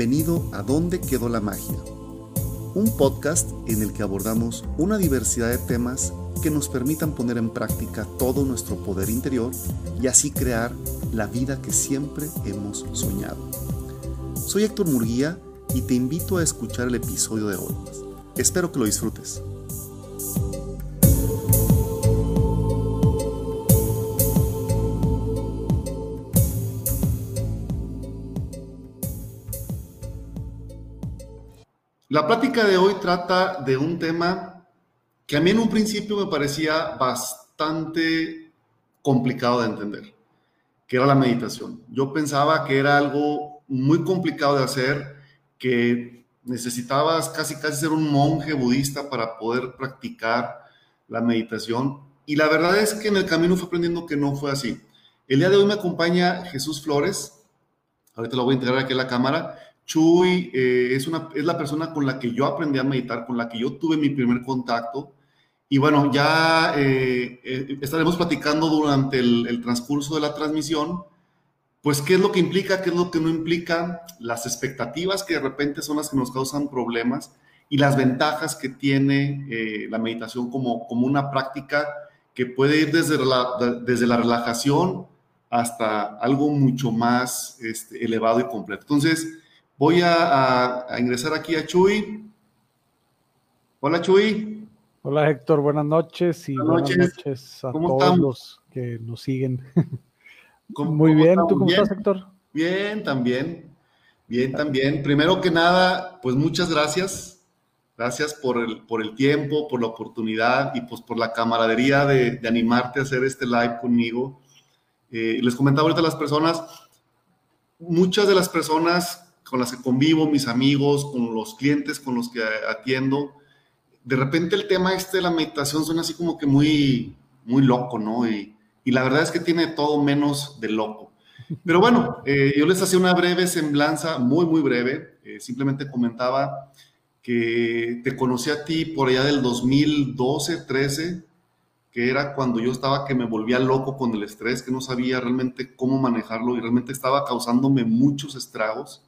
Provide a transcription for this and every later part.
Bienvenido a ¿Dónde quedó la magia? Un podcast en el que abordamos una diversidad de temas que nos permitan poner en práctica todo nuestro poder interior y así crear la vida que siempre hemos soñado. Soy Héctor Murguía y te invito a escuchar el episodio de hoy. Espero que lo disfrutes. La plática de hoy trata de un tema que a mí en un principio me parecía bastante complicado de entender, que era la meditación. Yo pensaba que era algo muy complicado de hacer, que necesitabas casi casi ser un monje budista para poder practicar la meditación. Y la verdad es que en el camino fui aprendiendo que no fue así. El día de hoy me acompaña Jesús Flores. Ahorita lo voy a integrar aquí en la cámara. Chuy eh, es, una, es la persona con la que yo aprendí a meditar, con la que yo tuve mi primer contacto. Y bueno, ya eh, eh, estaremos platicando durante el, transcurso de la transmisión, pues qué es lo que implica, qué es lo que no implica, las expectativas que de repente son las que nos causan problemas y las ventajas que tiene la meditación como, como una práctica que puede ir desde la, desde la relajación hasta algo mucho más este, elevado y completo. Entonces, Voy a, ingresar aquí a Chuy. Hola Chuy. Hola Héctor, buenas noches y buenas noches, a todos los que nos siguen. Muy bien, ¿tú cómo estás Héctor? Bien, también. Bien, también. Primero que nada, pues muchas gracias. Gracias por el, por el tiempo, por la oportunidad y pues por la camaradería de, animarte a hacer este live conmigo. Eh, les comentaba ahorita a las personas, muchas de las personas con las que convivo, mis amigos, con los clientes con los que atiendo, de repente el tema este de la meditación suena así como que muy, muy loco, ¿no? Y, y la verdad es que tiene todo menos de loco. Pero bueno, eh, yo les hacía una breve semblanza, muy, muy breve. Eh, simplemente comentaba que te conocí a ti por allá del 2012, 13, que era cuando yo estaba que me volvía loco con el estrés, que no sabía realmente cómo manejarlo y realmente estaba causándome muchos estragos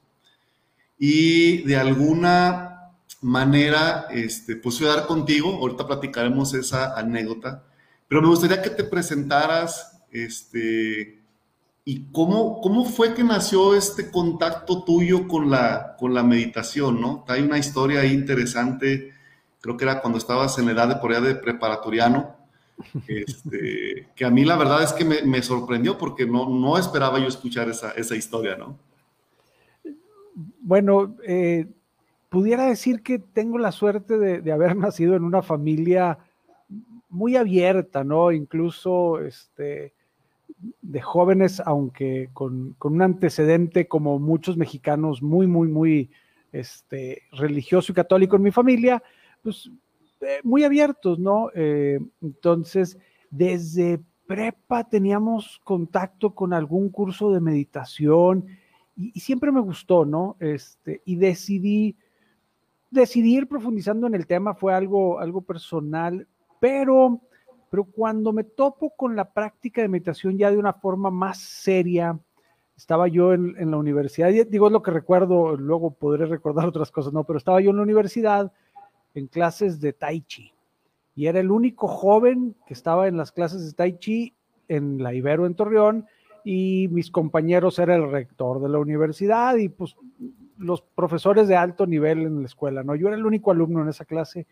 y de alguna manera, este, pues a dar contigo, ahorita platicaremos esa anécdota, pero me gustaría que te presentaras, este, y cómo, cómo fue que nació este contacto tuyo con la, con la meditación, ¿no? Hay una historia interesante, creo que era cuando estabas en la edad de por de preparatoriano, este, que a mí la verdad es que me, me sorprendió porque no, no esperaba yo escuchar esa, esa historia, ¿no? Bueno, eh, pudiera decir que tengo la suerte de, haber nacido en una familia muy abierta, ¿no? Incluso este, de jóvenes, aunque con, un antecedente como muchos mexicanos muy, muy, muy este, religioso y católico en mi familia, pues eh, muy abiertos, ¿no? Eh, entonces, desde prepa teníamos contacto con algún curso de meditación y, siempre me gustó, ¿no? Este, y decidí, decidí ir profundizando en el tema, fue algo, algo personal, pero, pero cuando me topo con la práctica de meditación ya de una forma más seria, estaba yo en, la universidad, digo es lo que recuerdo, luego podré recordar otras cosas, ¿no? Pero estaba yo en la universidad en clases de Tai Chi y era el único joven que estaba en las clases de Tai Chi en la Ibero en Torreón y mis compañeros era el rector de la universidad y pues los profesores de alto nivel en la escuela, ¿no? Yo era el único alumno en esa clase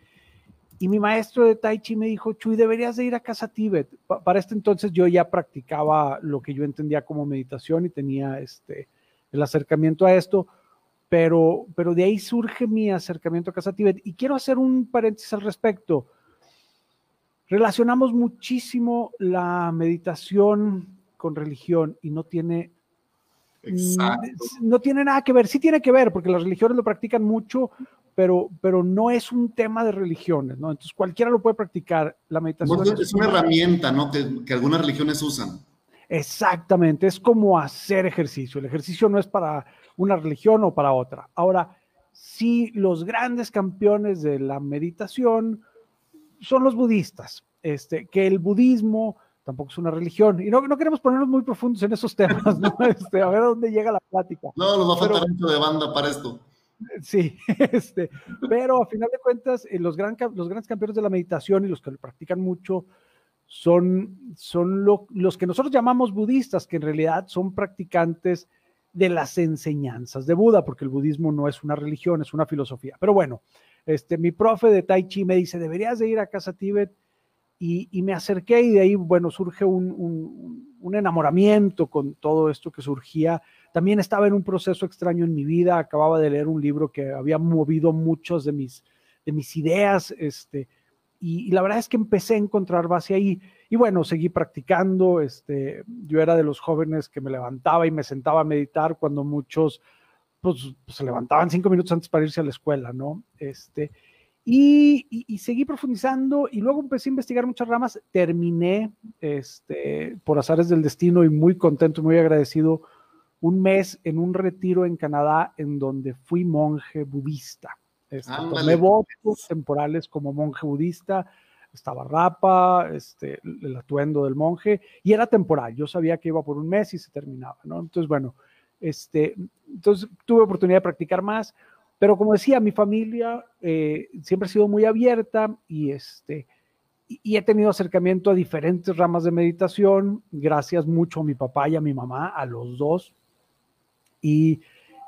y mi maestro de Tai Chi me dijo, Chuy, deberías de ir a Casa Tíbet. para este entonces yo ya practicaba lo que yo entendía como meditación y tenía este, el acercamiento a esto, pero, pero de ahí surge mi acercamiento a Casa Tíbet y quiero hacer un paréntesis al respecto. Relacionamos muchísimo la meditación con religión y no tiene no tiene nada que ver, sí tiene que ver, porque las religiones lo practican mucho, pero, pero no es un tema de religiones, ¿no? Entonces cualquiera lo puede practicar. La meditación es, una herramienta, ¿no? Que, que, algunas religiones usan. Exactamente, es como hacer ejercicio. El ejercicio no es para una religión o para otra. Ahora, sí, los grandes campeones de la meditación son los budistas, este, que el budismo tampoco es una religión. Y no, no queremos ponernos muy profundos en esos temas, ¿no? Este, a ver a dónde llega la plática. No, nos va a faltar mucho de banda para esto. Sí, este, pero a final de cuentas, eh, los, gran, los grandes campeones de la meditación y los que lo practican mucho son, son los que nosotros llamamos budistas, que en realidad son practicantes de las enseñanzas de Buda, porque el budismo no es una religión, es una filosofía. Pero bueno, este, mi profe de Tai Chi me dice, deberías de ir a Casa Tíbet y, me acerqué y de ahí, bueno, surge un, enamoramiento con todo esto que surgía. También estaba en un proceso extraño en mi vida, acababa de leer un libro que había movido muchas de mis, de mis ideas, este, y, la verdad es que empecé a encontrar base ahí. Y bueno, seguí practicando. Este, yo era de los jóvenes que me levantaba y me sentaba a meditar cuando muchos pues se levantaban cinco minutos antes para irse a la escuela, ¿no? Este, y, seguí profundizando y luego empecé a investigar muchas ramas. Terminé, este, por azares del destino y muy contento muy agradecido, un mes en un retiro en Canadá en donde fui monje budista. Este, tomé votos temporales como monje budista, estaba rapa, este, el atuendo del monje, y era temporal. Yo sabía que iba por un mes y se terminaba, ¿no? Entonces, bueno, este, entonces tuve oportunidad de practicar más. Pero como decía, mi familia eh, siempre ha sido muy abierta y, este, y, he tenido acercamiento a diferentes ramas de meditación, gracias mucho a mi papá y a mi mamá, a los dos. Y,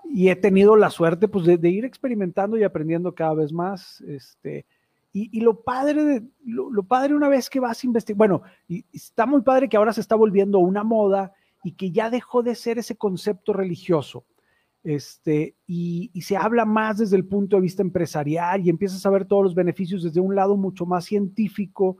y he tenido la suerte pues, de, ir experimentando y aprendiendo cada vez más. Este, y, y lo padre, de, lo, padre una vez que vas a investigar, bueno, y está muy padre que ahora se está volviendo una moda y que ya dejó de ser ese concepto religioso este, y, se habla más desde el punto de vista empresarial y empiezas a ver todos los beneficios desde un lado mucho más científico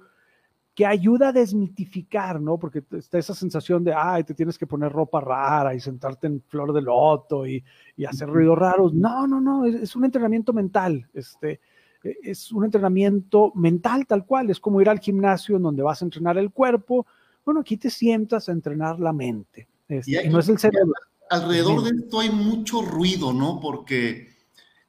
que ayuda a desmitificar, ¿no? Porque está esa sensación de, ay, te tienes que poner ropa rara y sentarte en flor de loto y, hacer ruidos raros. No, no, no, es, un entrenamiento mental, este, e, es un entrenamiento mental tal cual, es como ir al gimnasio en donde vas a entrenar el cuerpo. Bueno, aquí te sientas a entrenar la mente. Este, y no es el cerebro alrededor de esto hay mucho ruido, ¿no? Porque,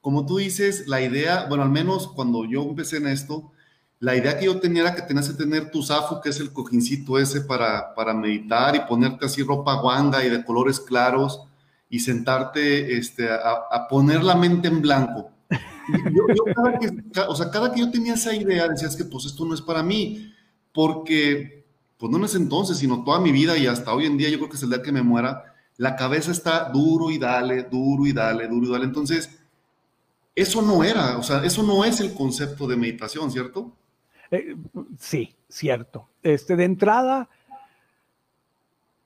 como tú dices, la idea, bueno, al menos cuando yo empecé en esto, la idea que yo tenía era que tenías que tener tu zafu, que es el cojincito ese para, para meditar y ponerte así ropa guanga y de colores claros y sentarte este, a, poner la mente en blanco. cada que, o sea, cada que yo tenía esa idea, decías que pues esto no es para mí, porque, pues no en ese entonces, sino toda mi vida y hasta hoy en día, yo creo que es el día que me muera, la cabeza está duro y dale, duro y dale, duro y dale. Entonces, eso no era, o sea, eso no es el concepto de meditación, ¿cierto? Eh, sí, cierto. Este, de entrada,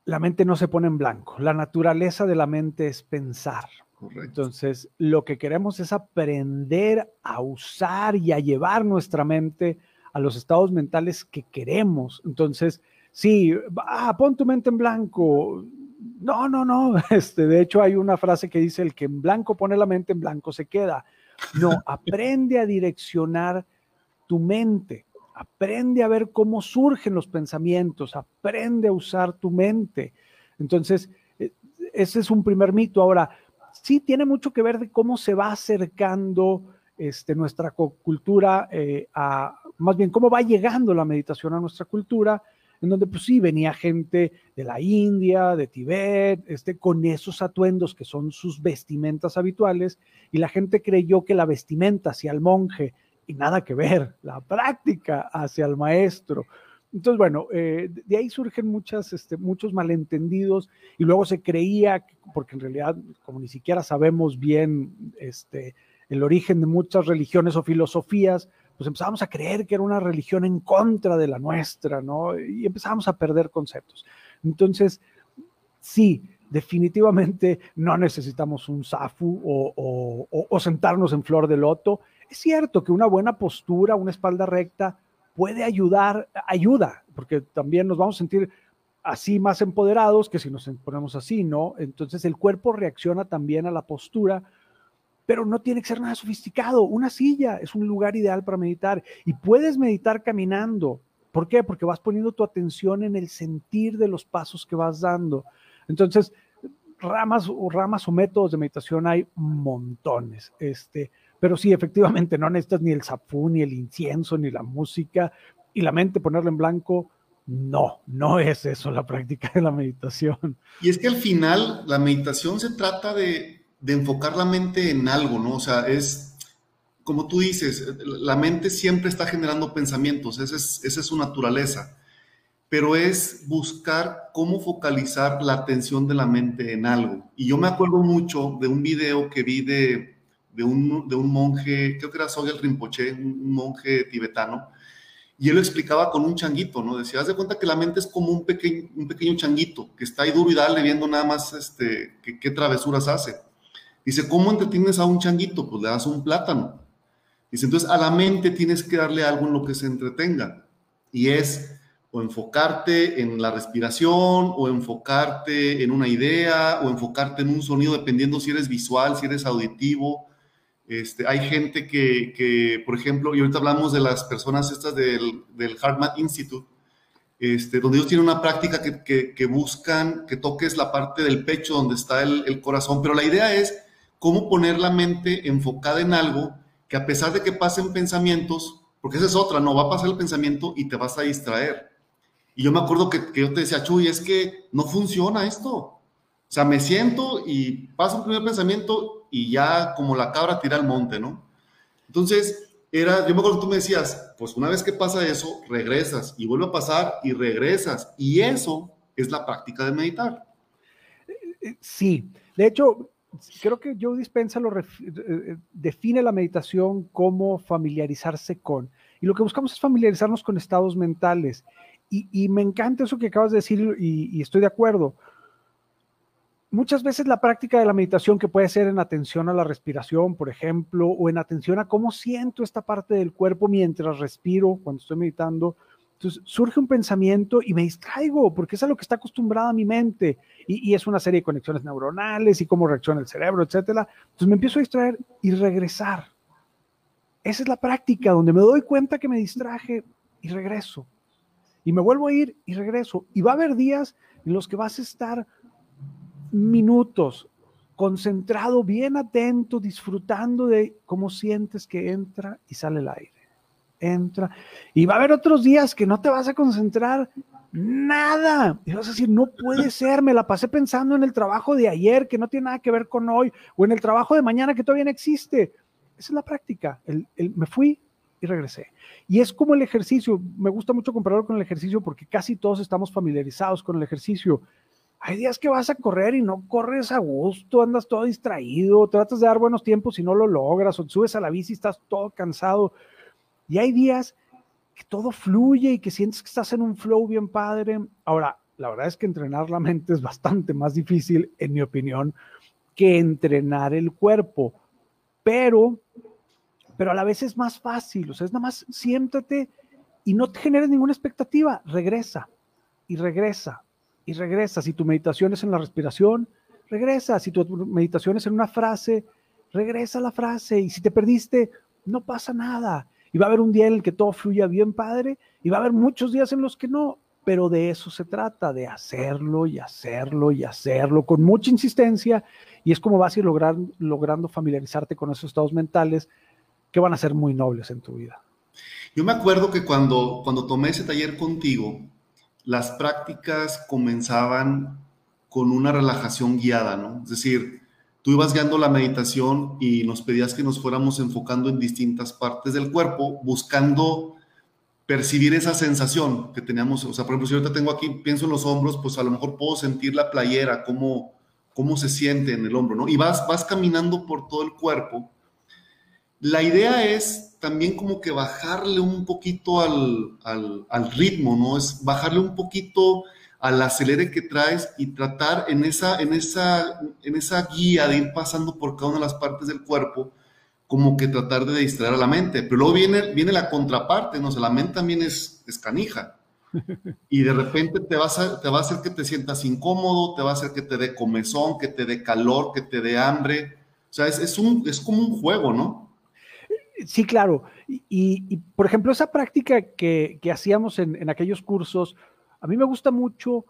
la mente no se pone en blanco. La naturaleza de la mente es pensar. Correcto. Entonces, lo que queremos es aprender a usar y a llevar nuestra mente a los estados mentales que queremos. Entonces, sí, ah, pon tu mente en blanco, no, no, no. Este, de hecho, hay una frase que dice: el que en blanco pone la mente, en blanco se queda. No, aprende a direccionar tu mente. Aprende a ver cómo surgen los pensamientos. Aprende a usar tu mente. Entonces, e, ese es un primer mito. Ahora, sí tiene mucho que ver de cómo se va acercando este, nuestra cultura eh, a, más bien, cómo va llegando la meditación a nuestra cultura en donde pues sí, venía gente de la India, de Tibet, este, con esos atuendos que son sus vestimentas habituales, y la gente creyó que la vestimenta hacia el monje, y nada que ver, la práctica hacia el maestro. Entonces, bueno, eh, de ahí surgen muchas, este, muchos malentendidos y luego se creía, porque en realidad, como ni siquiera sabemos bien este, el origen de muchas religiones o filosofías, pues empezábamos a creer que era una religión en contra de la nuestra, ¿no? Y empezábamos a perder conceptos. Entonces, sí, definitivamente no necesitamos un zafu o, sentarnos en flor de loto. Es cierto que una buena postura, una espalda recta puede ayudar, ayuda, porque también nos vamos a sentir así más empoderados que si nos ponemos así, ¿no? Entonces el cuerpo reacciona también a la postura pero no tiene que ser nada sofisticado. Una silla es un lugar ideal para meditar y puedes meditar caminando. ¿Por qué? Porque vas poniendo tu atención en el sentir de los pasos que vas dando. Entonces, ramas o métodos de meditación hay montones. Este, pero sí, efectivamente, no necesitas ni el sapú, ni el incienso, ni la música y la mente ponerla en blanco No, no es eso la práctica de la meditación. Y es que al final la meditación se trata de, enfocar la mente en algo, ¿no? O sea, es, como tú dices, la mente siempre está generando pensamientos, esa es, su naturaleza, pero es buscar cómo focalizar la atención de la mente en algo. Y yo me acuerdo mucho de un video que vi de, de, un, de un monje, creo que era Sogyal Rinpoche, un monje tibetano, y él lo explicaba con un changuito, ¿no? Decía, haz de cuenta que la mente es como un pequeño, un pequeño changuito que está ahí duro y dale viendo nada más este, qué, travesuras hace. Dice, ¿cómo entretienes a un changuito? Pues le das un plátano. Dice, entonces a la mente tienes que darle algo en lo que se entretenga. Y es o enfocarte en la respiración, o enfocarte en una idea, o enfocarte en un sonido, dependiendo si eres visual, si eres auditivo, este, hay gente que, por ejemplo, y ahorita hablamos de las personas estas del, del HeartMath Institute, este, donde ellos tienen una práctica que, buscan que toques la parte del pecho donde está el, corazón, pero la idea es cómo poner la mente enfocada en algo que a pesar de que pasen pensamientos, porque esa es otra, no va a pasar el pensamiento y te vas a distraer. Y yo me acuerdo que, yo te decía, Chuy, es que no funciona esto. O sea, me siento y pasa un primer pensamiento y ya como la cabra tira al monte, ¿no? Entonces, era, yo me acuerdo que tú me decías, pues una vez que pasa eso, regresas y vuelve a pasar y regresas. Y eso es la práctica de meditar. Sí, de hecho, creo que Joe Dispensa lo eh, define la meditación como familiarizarse con. Y lo que buscamos es familiarizarnos con estados mentales. Y, me encanta eso que acabas de decir y estoy de acuerdo muchas veces la práctica de la meditación que puede ser en atención a la respiración, por ejemplo, o en atención a cómo siento esta parte del cuerpo mientras respiro cuando estoy meditando. Entonces surge un pensamiento y me distraigo porque es a lo que está acostumbrada mi mente y, es una serie de conexiones neuronales y cómo reacciona el cerebro, etcétera. Entonces me empiezo a distraer y regresar. Esa es la práctica donde me doy cuenta que me distraje y regreso. Y me vuelvo a ir y regreso. Y va a haber días en los que vas a estar minutos, concentrado, bien atento, disfrutando de cómo sientes que entra y sale el aire. Entra. Y va a haber otros días que no te vas a concentrar nada. Y vas a decir, no puede ser, me la pasé pensando en el trabajo de ayer que no tiene nada que ver con hoy, o en el trabajo de mañana que todavía no existe. Esa es la práctica. me fui y regresé. Y es como el ejercicio. Me gusta mucho compararlo con el ejercicio porque casi todos estamos familiarizados con el ejercicio. Hay días que vas a correr y no corres a gusto, andas todo distraído, tratas de dar buenos tiempos y no lo logras, o subes a la bici y estás todo cansado. Y hay días que todo fluye y que sientes que estás en un flow bien padre. Ahora, la verdad es que entrenar la mente es bastante más difícil, en mi opinión, que entrenar el cuerpo. Pero, pero a la vez es más fácil. O sea, es nada más siéntate y no te generes ninguna expectativa. Regresa y regresa y regresa. Si tu meditación es en la respiración, regresa. Si tu meditación es en una frase, regresa a la frase. Y si te perdiste, no pasa nada. Y va a haber un día en el que todo fluya bien padre y va a haber muchos días en los que no. Pero de eso se trata, de hacerlo y hacerlo y hacerlo con mucha insistencia. Y es como vas a ir logrando familiarizarte con esos estados mentales que van a ser muy nobles en tu vida. Yo me acuerdo que cuando, cuando tomé ese taller contigo, las prácticas comenzaban con una relajación guiada, ¿no? Es decir, tú ibas guiando la meditación y nos pedías que nos fuéramos enfocando en distintas partes del cuerpo, buscando percibir esa sensación que teníamos. O sea, por ejemplo, si ahorita tengo aquí, pienso en los hombros, pues a lo mejor puedo sentir la playera, cómo, cómo se siente en el hombro, ¿no? Y vas, vas caminando por todo el cuerpo. La idea es también como que bajarle un poquito al, al, ritmo, ¿no? Es bajarle un poquito al acelere que traes y tratar en esa, en, esa, en esa guía de ir pasando por cada una de las partes del cuerpo, como que tratar de distraer a la mente. Pero luego viene, viene la contraparte, ¿no? O sea, la mente también es, es canija. Y de repente te, vas a, te va a hacer que te sientas incómodo, te va a hacer que te dé comezón, que te dé calor, que te dé hambre. O sea, es, es, un, es como un juego, ¿no? Sí, claro. Y, por ejemplo, esa práctica que, hacíamos en, aquellos cursos, a mí me gusta mucho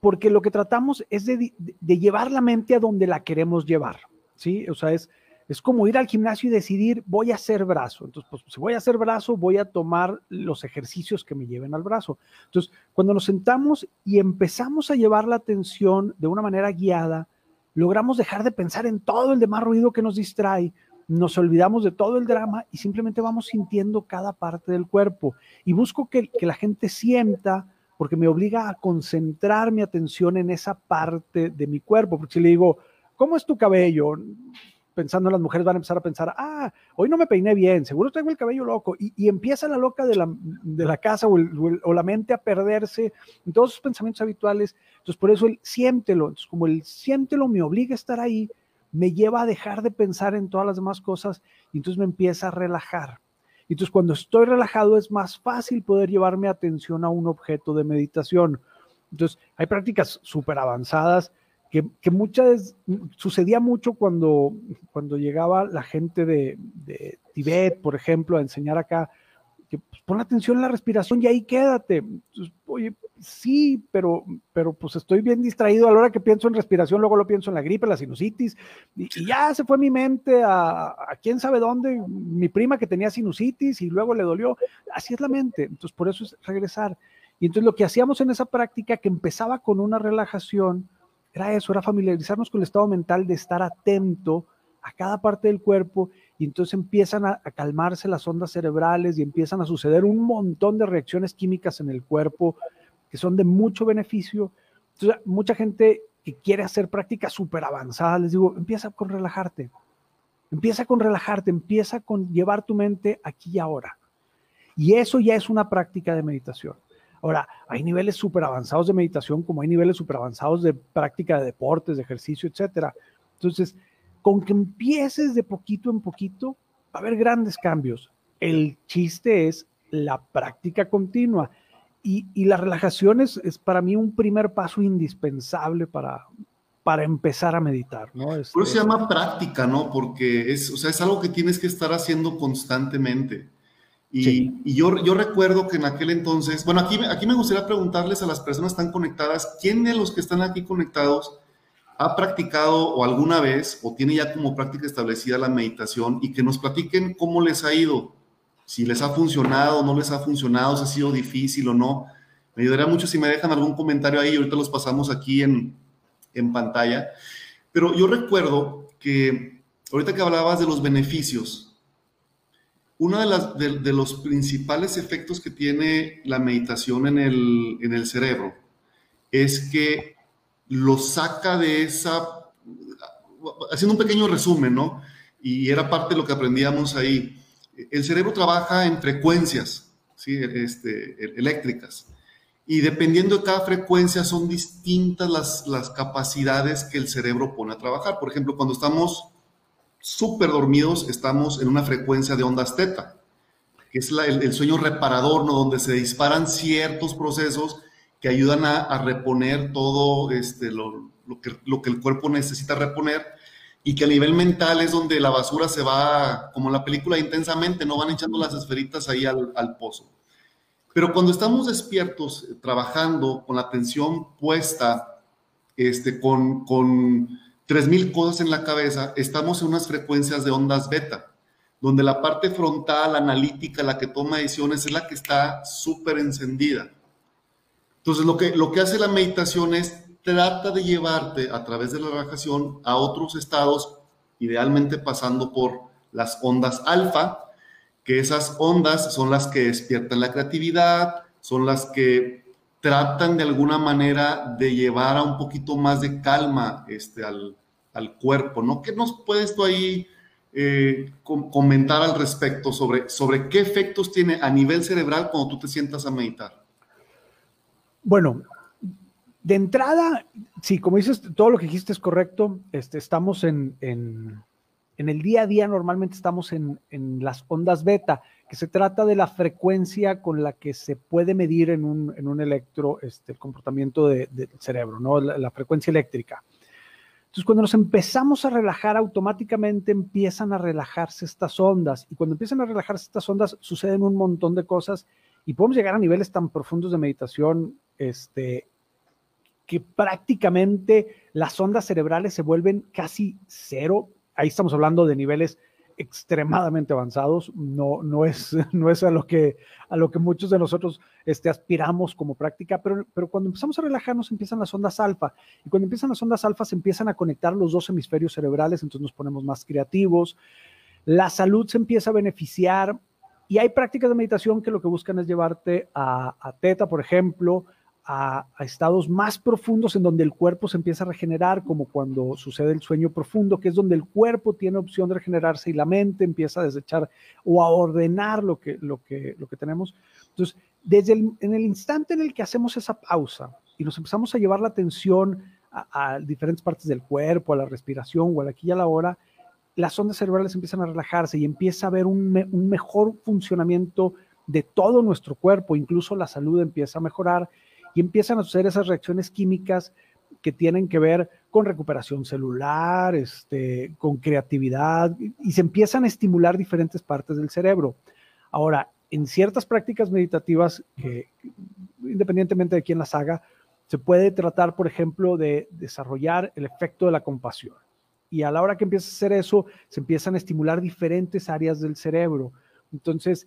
porque lo que tratamos es de, llevar la mente a donde la queremos llevar, ¿sí? O sea, es es como ir al gimnasio y decidir, voy a hacer brazo. Entonces, pues si voy a hacer brazo, voy a tomar los ejercicios que me lleven al brazo. Entonces, cuando nos sentamos y empezamos a llevar la atención de una manera guiada, logramos dejar de pensar en todo el demás ruido que nos distrae, nos olvidamos de todo el drama y simplemente vamos sintiendo cada parte del cuerpo. Y busco que, la gente sienta, porque me obliga a concentrar mi atención en esa parte de mi cuerpo. Porque si le digo, ¿cómo es tu cabello? pensando en las mujeres van a empezar a pensar, ah, hoy no me peiné bien, seguro tengo el cabello loco. Y, empieza la loca de la, de la casa o, o, la mente a perderse en todos sus pensamientos habituales. Entonces, por eso el siéntelo. Entonces, como el siéntelo me obliga a estar ahí, me lleva a dejar de pensar en todas las demás cosas y entonces me empieza a relajar. Entonces, cuando estoy relajado es más fácil poder llevar mi atención a un objeto de meditación. Entonces, hay prácticas súper avanzadas que, muchas, sucedía mucho cuando, cuando llegaba la gente de, Tibet, por ejemplo, a enseñar acá, que pues, pon atención en la respiración y ahí quédate. oye, sí, pero, pero pues estoy bien distraído a la hora que pienso en respiración, luego lo pienso en la gripe, la sinusitis, y, ya se fue mi mente a, a, quién sabe dónde, mi prima que tenía sinusitis y luego le dolió. Así es la mente. Entonces, por eso es regresar. Y entonces lo que hacíamos en esa práctica, que empezaba con una relajación, era eso, era familiarizarnos con el estado mental de estar atento a cada parte del cuerpo y entonces empiezan a, calmarse las ondas cerebrales y empiezan a suceder un montón de reacciones químicas en el cuerpo que son de mucho beneficio. Mucha gente que quiere hacer prácticas súper avanzadas, les digo, empieza con relajarte, empieza con relajarte, empieza con llevar tu mente aquí y ahora. Y eso ya es una práctica de meditación. Ahora, hay niveles súper avanzados de meditación, como hay niveles súper avanzados de práctica de deportes, de ejercicio, etcétera. Entonces, con que empieces de poquito en poquito, va a haber grandes cambios. El chiste es la práctica continua. Y, la relajación es, para mí un primer paso indispensable para, para empezar a meditar. ¿no? Por eso se llama práctica, ¿no? Porque es, o sea, es algo que tienes que estar haciendo constantemente. Y, yo, yo, recuerdo que en aquel entonces, bueno, aquí, aquí me gustaría preguntarles a las personas que están conectadas, ¿quién de los que están aquí conectados ha practicado o alguna vez o tiene ya como práctica establecida la meditación y que nos platiquen cómo les ha ido? Si les ha funcionado, no les ha funcionado, si ha sido difícil o no. Me ayudaría mucho si me dejan algún comentario ahí, ahorita los pasamos aquí en, en pantalla. Pero yo recuerdo que ahorita que hablabas de los beneficios, uno de, las, de, los principales efectos que tiene la meditación en el, en el cerebro es que lo saca de esa, haciendo un pequeño resumen, ¿no? Y era parte de lo que aprendíamos ahí. El cerebro trabaja en frecuencias ¿sí? este, eléctricas. Y dependiendo de cada frecuencia son distintas las, capacidades que el cerebro pone a trabajar. Por ejemplo, cuando estamos súper dormidos, estamos en una frecuencia de ondas teta, que es el, sueño reparador, ¿no? donde se disparan ciertos procesos que ayudan a, reponer todo este, lo que el cuerpo necesita reponer y que a nivel mental es donde la basura se va, como la película intensamente, no van echando las esferitas ahí al, pozo. Pero cuando estamos despiertos, trabajando con la atención puesta, este, con, con 3.000 cosas en la cabeza, estamos en unas frecuencias de ondas beta, donde la parte frontal, analítica, la que toma decisiones, es la que está súper encendida. Entonces, lo que, lo que hace la meditación es trata de llevarte a través de la relajación a otros estados, idealmente pasando por las ondas alfa, que esas ondas son las que despiertan la creatividad, son las que tratan de alguna manera de llevar a un poquito más de calma este, al, cuerpo, ¿no? ¿Qué nos puedes tú ahí eh, comentar al respecto sobre, sobre qué efectos tiene a nivel cerebral cuando tú te sientas a meditar? Bueno, de entrada, sí, como dices, todo lo que dijiste es correcto. Este, estamos en, en, el día a día, normalmente estamos en, en las ondas beta que se trata de la frecuencia con la que se puede medir en un, en un electro este, el comportamiento del cerebro, ¿no? La, frecuencia eléctrica. Entonces, cuando nos empezamos a relajar, automáticamente empiezan a relajarse estas ondas. Y cuando empiezan a relajarse estas ondas, suceden un montón de cosas y podemos llegar a niveles tan profundos de meditación este, que prácticamente las ondas cerebrales se vuelven casi cero. Ahí estamos hablando de niveles extremadamente avanzados, no, no, es, no es a, lo que, a lo que muchos de nosotros este, aspiramos como práctica, pero, pero cuando empezamos a relajarnos empiezan las ondas alfa, y cuando empiezan las ondas alfa se empiezan a conectar los dos hemisferios cerebrales, entonces nos ponemos más creativos, la salud se empieza a beneficiar, y hay prácticas de meditación que lo que buscan es llevarte a, a teta, por ejemplo, a, estados más profundos en donde el cuerpo se empieza a regenerar, como cuando sucede el sueño profundo, que es donde el cuerpo tiene opción de regenerarse y la mente empieza a desechar o a ordenar lo que, lo que, lo que tenemos. Entonces, desde el, en el instante en el que hacemos esa pausa y nos empezamos a llevar la atención a, diferentes partes del cuerpo, a la respiración o a la aquí y a la hora, las ondas cerebrales empiezan a relajarse y empieza a haber un, un mejor funcionamiento de todo nuestro cuerpo, incluso la salud empieza a mejorar y empiezan a suceder esas reacciones químicas que tienen que ver con recuperación celular, este, con creatividad, y se empiezan a estimular diferentes partes del cerebro. Ahora, en ciertas prácticas meditativas, que independientemente de quién las haga, se puede tratar, por ejemplo, de desarrollar el efecto de la compasión. Y a la hora que empieza a hacer eso, se empiezan a estimular diferentes áreas del cerebro. Entonces,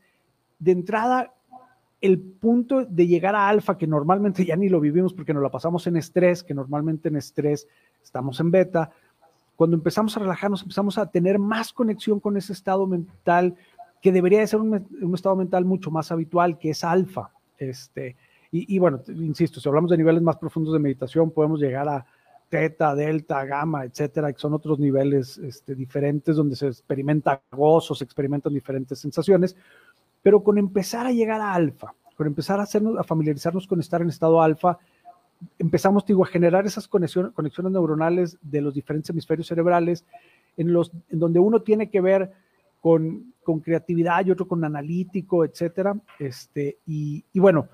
de entrada, el punto de llegar a alfa, que normalmente ya ni lo vivimos porque nos la pasamos en estrés, que normalmente en estrés estamos en beta, cuando empezamos a relajarnos, empezamos a tener más conexión con ese estado mental, que debería de ser un, estado mental mucho más habitual, que es alfa. Este, y, bueno, insisto, si hablamos de niveles más profundos de meditación, podemos llegar a teta, delta, gamma, etcétera, que son otros niveles este, diferentes donde se experimenta gozo, se experimentan diferentes sensaciones. Pero con empezar a llegar a alfa, con empezar a, hacernos, a familiarizarnos con estar en estado alfa, empezamos digo, a generar esas conexiones, neuronales de los diferentes hemisferios cerebrales, en, los, en donde uno tiene que ver con, con creatividad y otro con analítico, etcétera. Este, y, y bueno,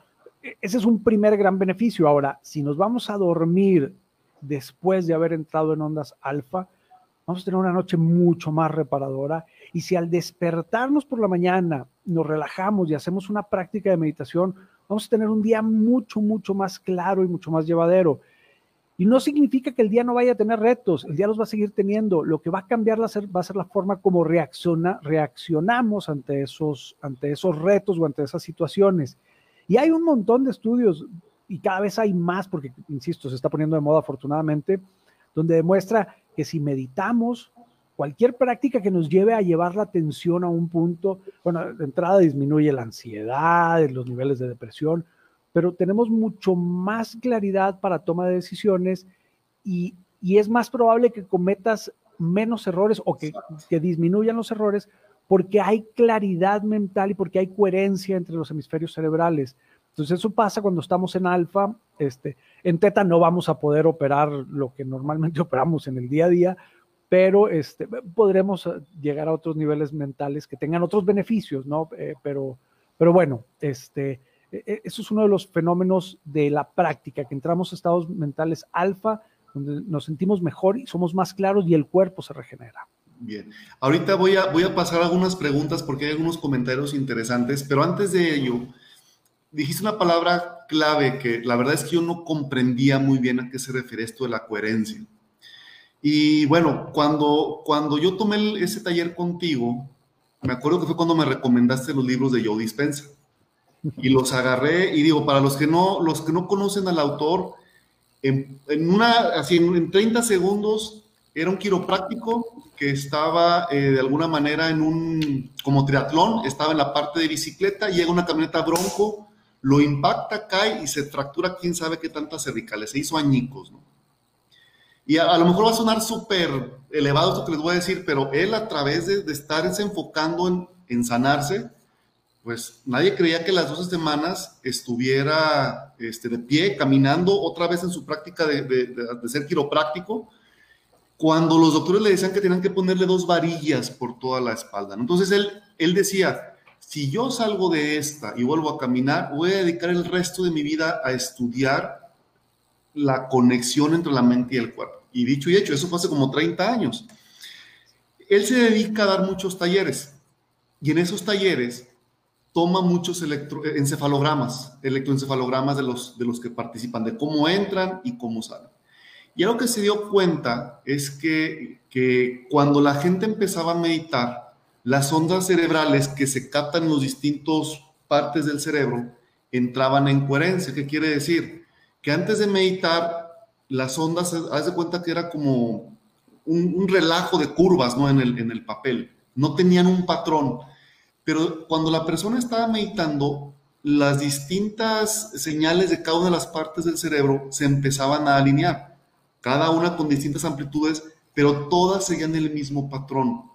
ese es un primer gran beneficio. Ahora, si nos vamos a dormir después de haber entrado en ondas alfa, vamos a tener una noche mucho más reparadora. Y si al despertarnos por la mañana nos relajamos y hacemos una práctica de meditación, vamos a tener un día mucho, mucho más claro y mucho más llevadero. Y no significa que el día no vaya a tener retos, el día los va a seguir teniendo. Lo que va a cambiar va a ser la forma como reacciona, reaccionamos ante esos, ante esos retos o ante esas situaciones. Y hay un montón de estudios y cada vez hay más, porque, insisto, se está poniendo de moda afortunadamente, donde demuestra que si meditamos, cualquier práctica que nos lleve a llevar la atención a un punto, bueno, de entrada disminuye la ansiedad, los niveles de depresión, pero tenemos mucho más claridad para toma de decisiones y, es más probable que cometas menos errores o que, que, disminuyan los errores porque hay claridad mental y porque hay coherencia entre los hemisferios cerebrales. Entonces eso pasa cuando estamos en alfa, este, en teta no vamos a poder operar lo que normalmente operamos en el día a día, pero este, podremos eh, llegar a otros niveles mentales que tengan otros beneficios, ¿no? Eh, pero, pero bueno, este, e, e, eso es uno de los fenómenos de la práctica, que entramos a estados mentales alfa, donde nos sentimos mejor y somos más claros y el cuerpo se regenera. Bien, ahorita voy a, voy a pasar algunas preguntas porque hay algunos comentarios interesantes, pero antes de ello, dijiste una palabra clave que la verdad es que yo no comprendía muy bien a qué se refiere esto de la coherencia. Y bueno, cuando, cuando yo tomé ese taller contigo, me acuerdo que fue cuando me recomendaste los libros de Joe Dispensa. Y los agarré y digo, para los que no, los que no conocen al autor, en, una, así en, 30 segundos era un quiropráctico que estaba eh, de alguna manera en un, como triatlón, estaba en la parte de bicicleta, llega una camioneta bronco, lo impacta, cae y se fractura quién sabe qué tantas cervicales, se hizo añicos, ¿no? Y a, lo mejor va a sonar súper elevado esto que les voy a decir, pero él a través de, de estarse enfocando en, en, sanarse, pues nadie creía que las 12 semanas estuviera este, de pie, caminando otra vez en su práctica de, de, de ser quiropráctico, cuando los doctores le decían que tenían que ponerle dos varillas por toda la espalda. Entonces él, él decía, si yo salgo de esta y vuelvo a caminar, voy a dedicar el resto de mi vida a estudiar la conexión entre la mente y el cuerpo. Y dicho y hecho, eso fue hace como 30 años. Él se dedica a dar muchos talleres y en esos talleres toma muchos encefalogramas, electroencefalogramas de los, de los que participan, de cómo entran y cómo salen. Y algo que se dio cuenta es que, que cuando la gente empezaba a meditar, las ondas cerebrales que se captan en los distintos partes del cerebro entraban en coherencia. ¿Qué quiere decir? Que antes de meditar, las ondas, haz de cuenta que era como un, relajo de curvas ¿no? en, el, en el papel. No tenían un patrón. Pero cuando la persona estaba meditando, las distintas señales de cada una de las partes del cerebro se empezaban a alinear, cada una con distintas amplitudes, pero todas seguían el mismo patrón.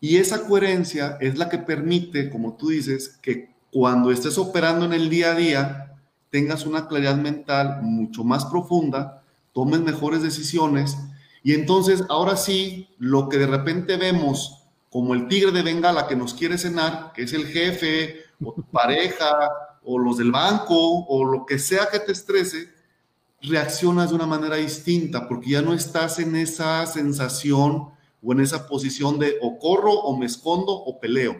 Y esa coherencia es la que permite, como tú dices, que cuando estés operando en el día a día, tengas una claridad mental mucho más profunda, tomes mejores decisiones. Y entonces ahora sí, lo que de repente vemos como el tigre de Bengala que nos quiere cenar, que es el jefe o tu pareja o los del banco o lo que sea que te estrese, reaccionas de una manera distinta porque ya no estás en esa sensación o en esa posición de o corro o me escondo o peleo.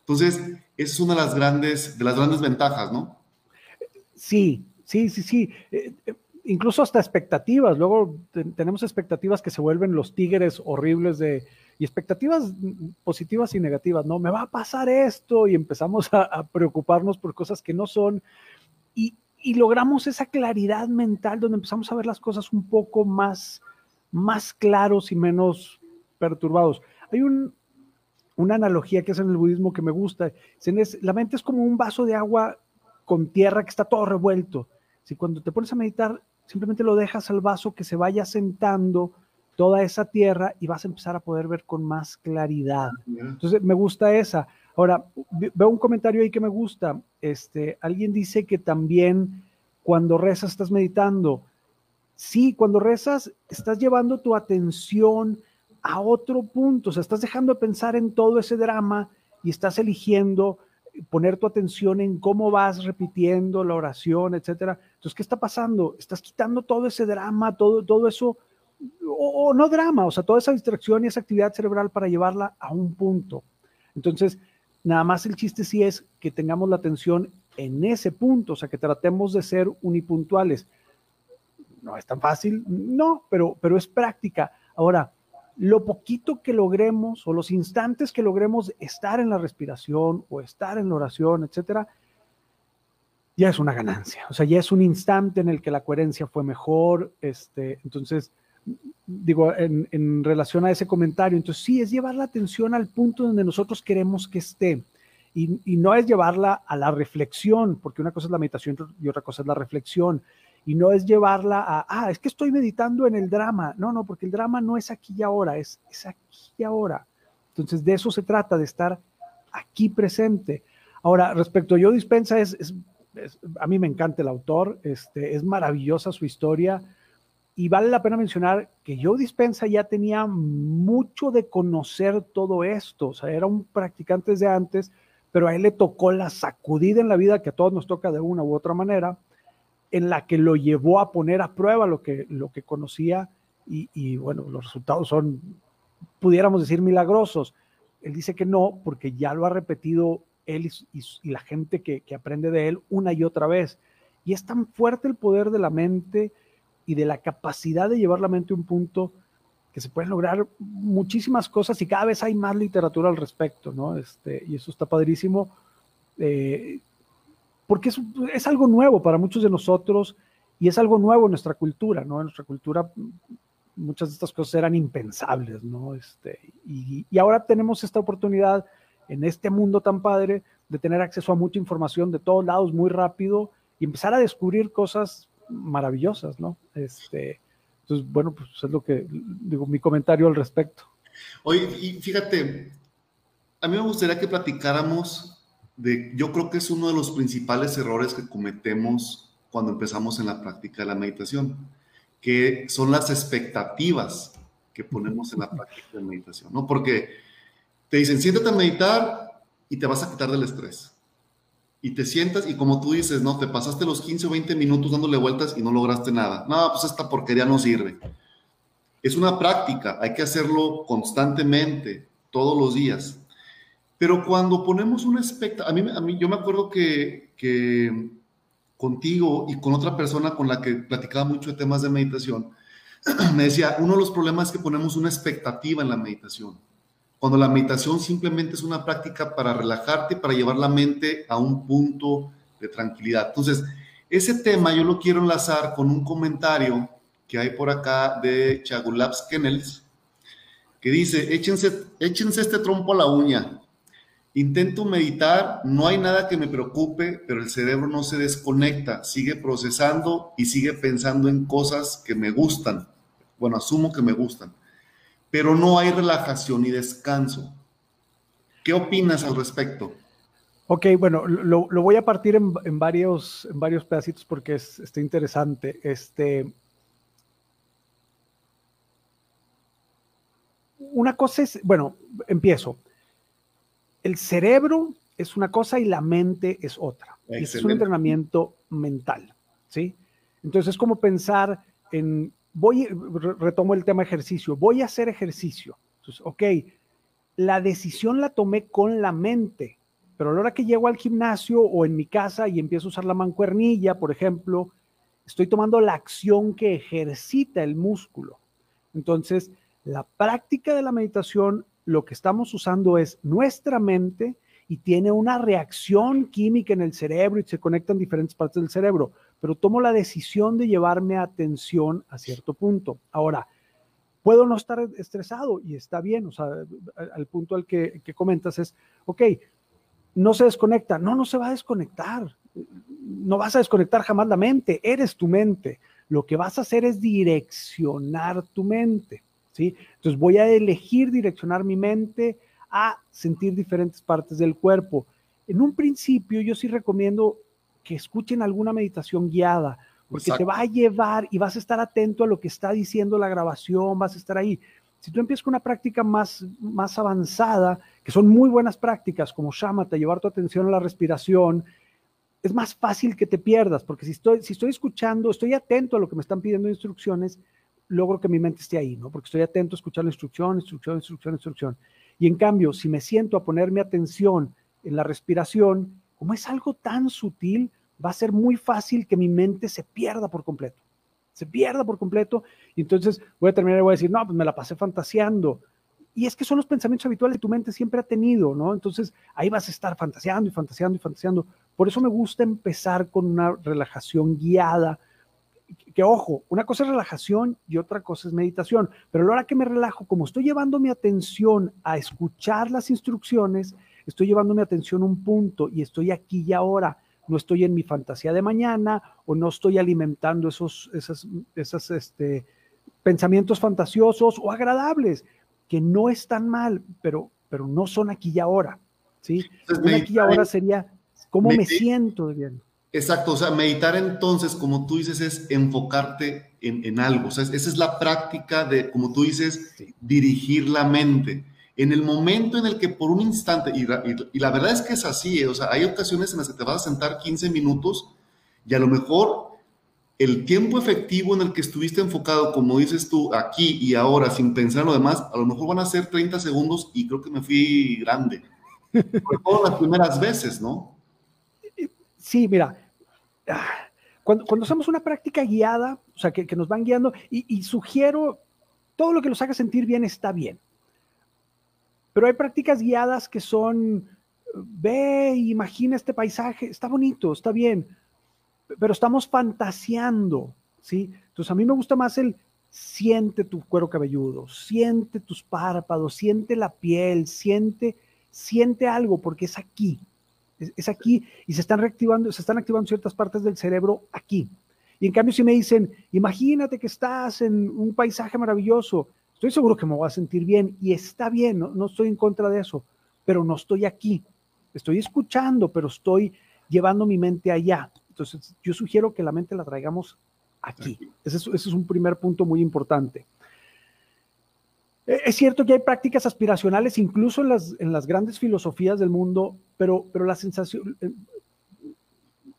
Entonces, esa es una de las grandes, de las grandes ventajas, ¿no? Sí, sí, sí, sí. Eh, eh, incluso hasta expectativas. Luego tenemos expectativas que se vuelven los tigres horribles de, y expectativas positivas y negativas, ¿no? Me va a pasar esto y empezamos a, preocuparnos por cosas que no son y, y, logramos esa claridad mental donde empezamos a ver las cosas un poco más, más claros y menos perturbados. Hay un, una analogía que es en el budismo que me gusta. La mente es como un vaso de agua con tierra que está todo revuelto. Si cuando te pones a meditar, simplemente lo dejas al vaso que se vaya sentando toda esa tierra y vas a empezar a poder ver con más claridad. Entonces, me gusta esa. Ahora, veo un comentario ahí que me gusta. Este, alguien dice que también cuando rezas estás meditando. Sí, cuando rezas estás llevando tu atención a otro punto, o sea, estás dejando de pensar en todo ese drama y estás eligiendo poner tu atención en cómo vas repitiendo la oración, etcétera. Entonces, ¿qué está pasando? Estás quitando todo ese drama, todo, todo eso, o, no drama, o sea, toda esa distracción y esa actividad cerebral para llevarla a un punto. Entonces, nada más el chiste sí es que tengamos la atención en ese punto, o sea, que tratemos de ser unipuntuales. No es tan fácil, no, pero, pero es práctica. Ahora, lo poquito que logremos o los instantes que logremos estar en la respiración o estar en la oración, etcétera, ya es una ganancia. O sea, ya es un instante en el que la coherencia fue mejor. Este, entonces, digo, en, relación a ese comentario, entonces sí, es llevar la atención al punto donde nosotros queremos que esté. Y, y no es llevarla a la reflexión, porque una cosa es la meditación y otra cosa es la reflexión y no es llevarla a, ah, es que estoy meditando en el drama. No, no, porque el drama no es aquí y ahora, es, es aquí y ahora. Entonces, de eso se trata, de estar aquí presente. Ahora, respecto a Yo Dispensa, es, a mí me encanta el autor, este, es maravillosa su historia y vale la pena mencionar que Yo Dispensa ya tenía mucho de conocer todo esto, o sea, era un practicante desde antes, pero a él le tocó la sacudida en la vida que a todos nos toca de una u otra manera en la que lo llevó a poner a prueba lo que, lo que conocía y, bueno, los resultados son, pudiéramos decir, milagrosos. Él dice que no, porque ya lo ha repetido él y, la gente que, que, aprende de él una y otra vez. Y es tan fuerte el poder de la mente y de la capacidad de llevar la mente a un punto que se pueden lograr muchísimas cosas y cada vez hay más literatura al respecto, ¿no? Este, y eso está padrísimo. Eh, porque es, algo nuevo para muchos de nosotros y es algo nuevo en nuestra cultura, ¿no? En nuestra cultura muchas de estas cosas eran impensables, ¿no? Este, y, y, ahora tenemos esta oportunidad en este mundo tan padre de tener acceso a mucha información de todos lados muy rápido y empezar a descubrir cosas maravillosas, ¿no? Este, entonces, bueno, pues es lo que digo, mi comentario al respecto. Oye, y fíjate, a mí me gustaría que platicáramos yo creo que es uno de los principales errores que cometemos cuando empezamos en la práctica de la meditación, que son las expectativas que ponemos en la práctica de la meditación, ¿no? Porque te dicen, siéntate a meditar y te vas a quitar del estrés. Y te sientas y como tú dices, ¿no? Te pasaste los 15 o 20 minutos dándole vueltas y no lograste nada. No, pues esta porquería no sirve. Es una práctica, hay que hacerlo constantemente, todos los días. Pero cuando ponemos un espectáculo, a a mí yo me acuerdo que, que contigo y con otra persona con la que platicaba mucho de temas de meditación, me decía, uno de los problemas es que ponemos una expectativa en la meditación, cuando la meditación simplemente es una práctica para relajarte, para llevar la mente a un punto de tranquilidad. Entonces, ese tema yo lo quiero enlazar con un comentario que hay por acá de Chagulaps Kennels, que dice, échense, échense este trompo a la uña. Intento meditar, no hay nada que me preocupe, pero el cerebro no se desconecta, sigue procesando y sigue pensando en cosas que me gustan. Bueno, asumo que me gustan, pero no hay relajación ni descanso. ¿Qué opinas al respecto? Ok, bueno, lo, voy a partir en, varios, varios pedacitos porque es, está interesante. Este, una cosa es, bueno, empiezo. El cerebro es una cosa y la mente es otra. Es un entrenamiento mental, ¿sí? Entonces es como pensar en, voy, retomo el tema ejercicio, voy a hacer ejercicio. Entonces, ok, la decisión la tomé con la mente, pero a la hora que llego al gimnasio o en mi casa y empiezo a usar la mancuernilla, por ejemplo, estoy tomando la acción que ejercita el músculo. Entonces, la práctica de la meditación, lo que estamos usando es nuestra mente y tiene una reacción química en el cerebro y se conectan diferentes partes del cerebro, pero tomo la decisión de llevarme atención a cierto punto. Ahora, puedo no estar estresado y está bien, o sea, al punto al que, que comentas es, ok, no se desconecta. No, no se va a desconectar. No vas a desconectar jamás la mente. Eres tu mente. Lo que vas a hacer es direccionar tu mente. ¿Sí? Entonces voy a elegir direccionar mi mente a sentir diferentes partes del cuerpo. En un principio yo sí recomiendo que escuchen alguna meditación guiada, porque te va a llevar y vas a estar atento a lo que está diciendo la grabación, vas a estar ahí. Si tú empiezas con una práctica más, más avanzada, que son muy buenas prácticas, como Shamata, llevar tu atención a la respiración, es más fácil que te pierdas, porque si estoy, si estoy escuchando, estoy atento a lo que me están pidiendo instrucciones, logro que mi mente esté ahí, ¿no? Porque estoy atento a escuchar la instrucción, instrucción, instrucción, instrucción. Y en cambio, si me siento a poner mi atención en la respiración, como es algo tan sutil, va a ser muy fácil que mi mente se pierda por completo se pierda por completo y entonces voy a terminar y voy a decir, no, pues me la pasé fantaseando. Y es que son los pensamientos habituales que tu mente siempre ha tenido, ¿no? Entonces ahí vas a estar fantaseando y fantaseando y fantaseando. Por eso me gusta empezar con una relajación guiada. Que, ojo, una cosa es relajación y otra cosa es meditación. Pero a la hora que me relajo, como estoy llevando mi atención a escuchar las instrucciones, estoy llevando mi atención a un punto y estoy aquí y ahora no estoy en mi fantasía de mañana o no estoy alimentando esos, este, pensamientos fantasiosos o agradables, que no están mal, pero, pero no son aquí y ahora. ¿sí? aquí y ahora sería cómo me siento bien. Exacto, o sea, meditar entonces, como tú dices, es enfocarte en, algo. O sea, esa es la práctica de, como tú dices, dirigir la mente en el momento en el que por un instante, y, la verdad es que es así, eh, o sea, hay ocasiones en las que te vas a sentar 15 minutos y a lo mejor el tiempo efectivo en el que estuviste enfocado, como dices tú, aquí y ahora, sin pensar en lo demás, a lo mejor van a ser 30 segundos y creo que me fui grande. Por todas las primeras veces, ¿no? Sí, mira, cuando, cuando hacemos una práctica guiada, o sea, que, nos van guiando, y, y sugiero, todo lo que los haga sentir bien está bien. Pero hay prácticas guiadas que son, ve, imagina este paisaje, está bonito, está bien, pero estamos fantaseando, ¿sí? Entonces a mí me gusta más el siente tu cuero cabelludo, siente tus párpados, siente la piel, siente, siente algo, porque es aquí, es, es, aquí y se están reactivando, se están activando ciertas partes del cerebro aquí. Y en cambio si me dicen, imagínate que estás en un paisaje maravilloso, Estoy seguro que me voy a sentir bien y está bien, no, estoy en contra de eso, pero no estoy aquí. Estoy escuchando, pero estoy llevando mi mente allá. Entonces, yo sugiero que la mente la traigamos aquí. Ese es, un primer punto muy importante. E, es cierto que hay prácticas aspiracionales incluso en las, en las grandes filosofías del mundo, pero, pero la sensación, eh,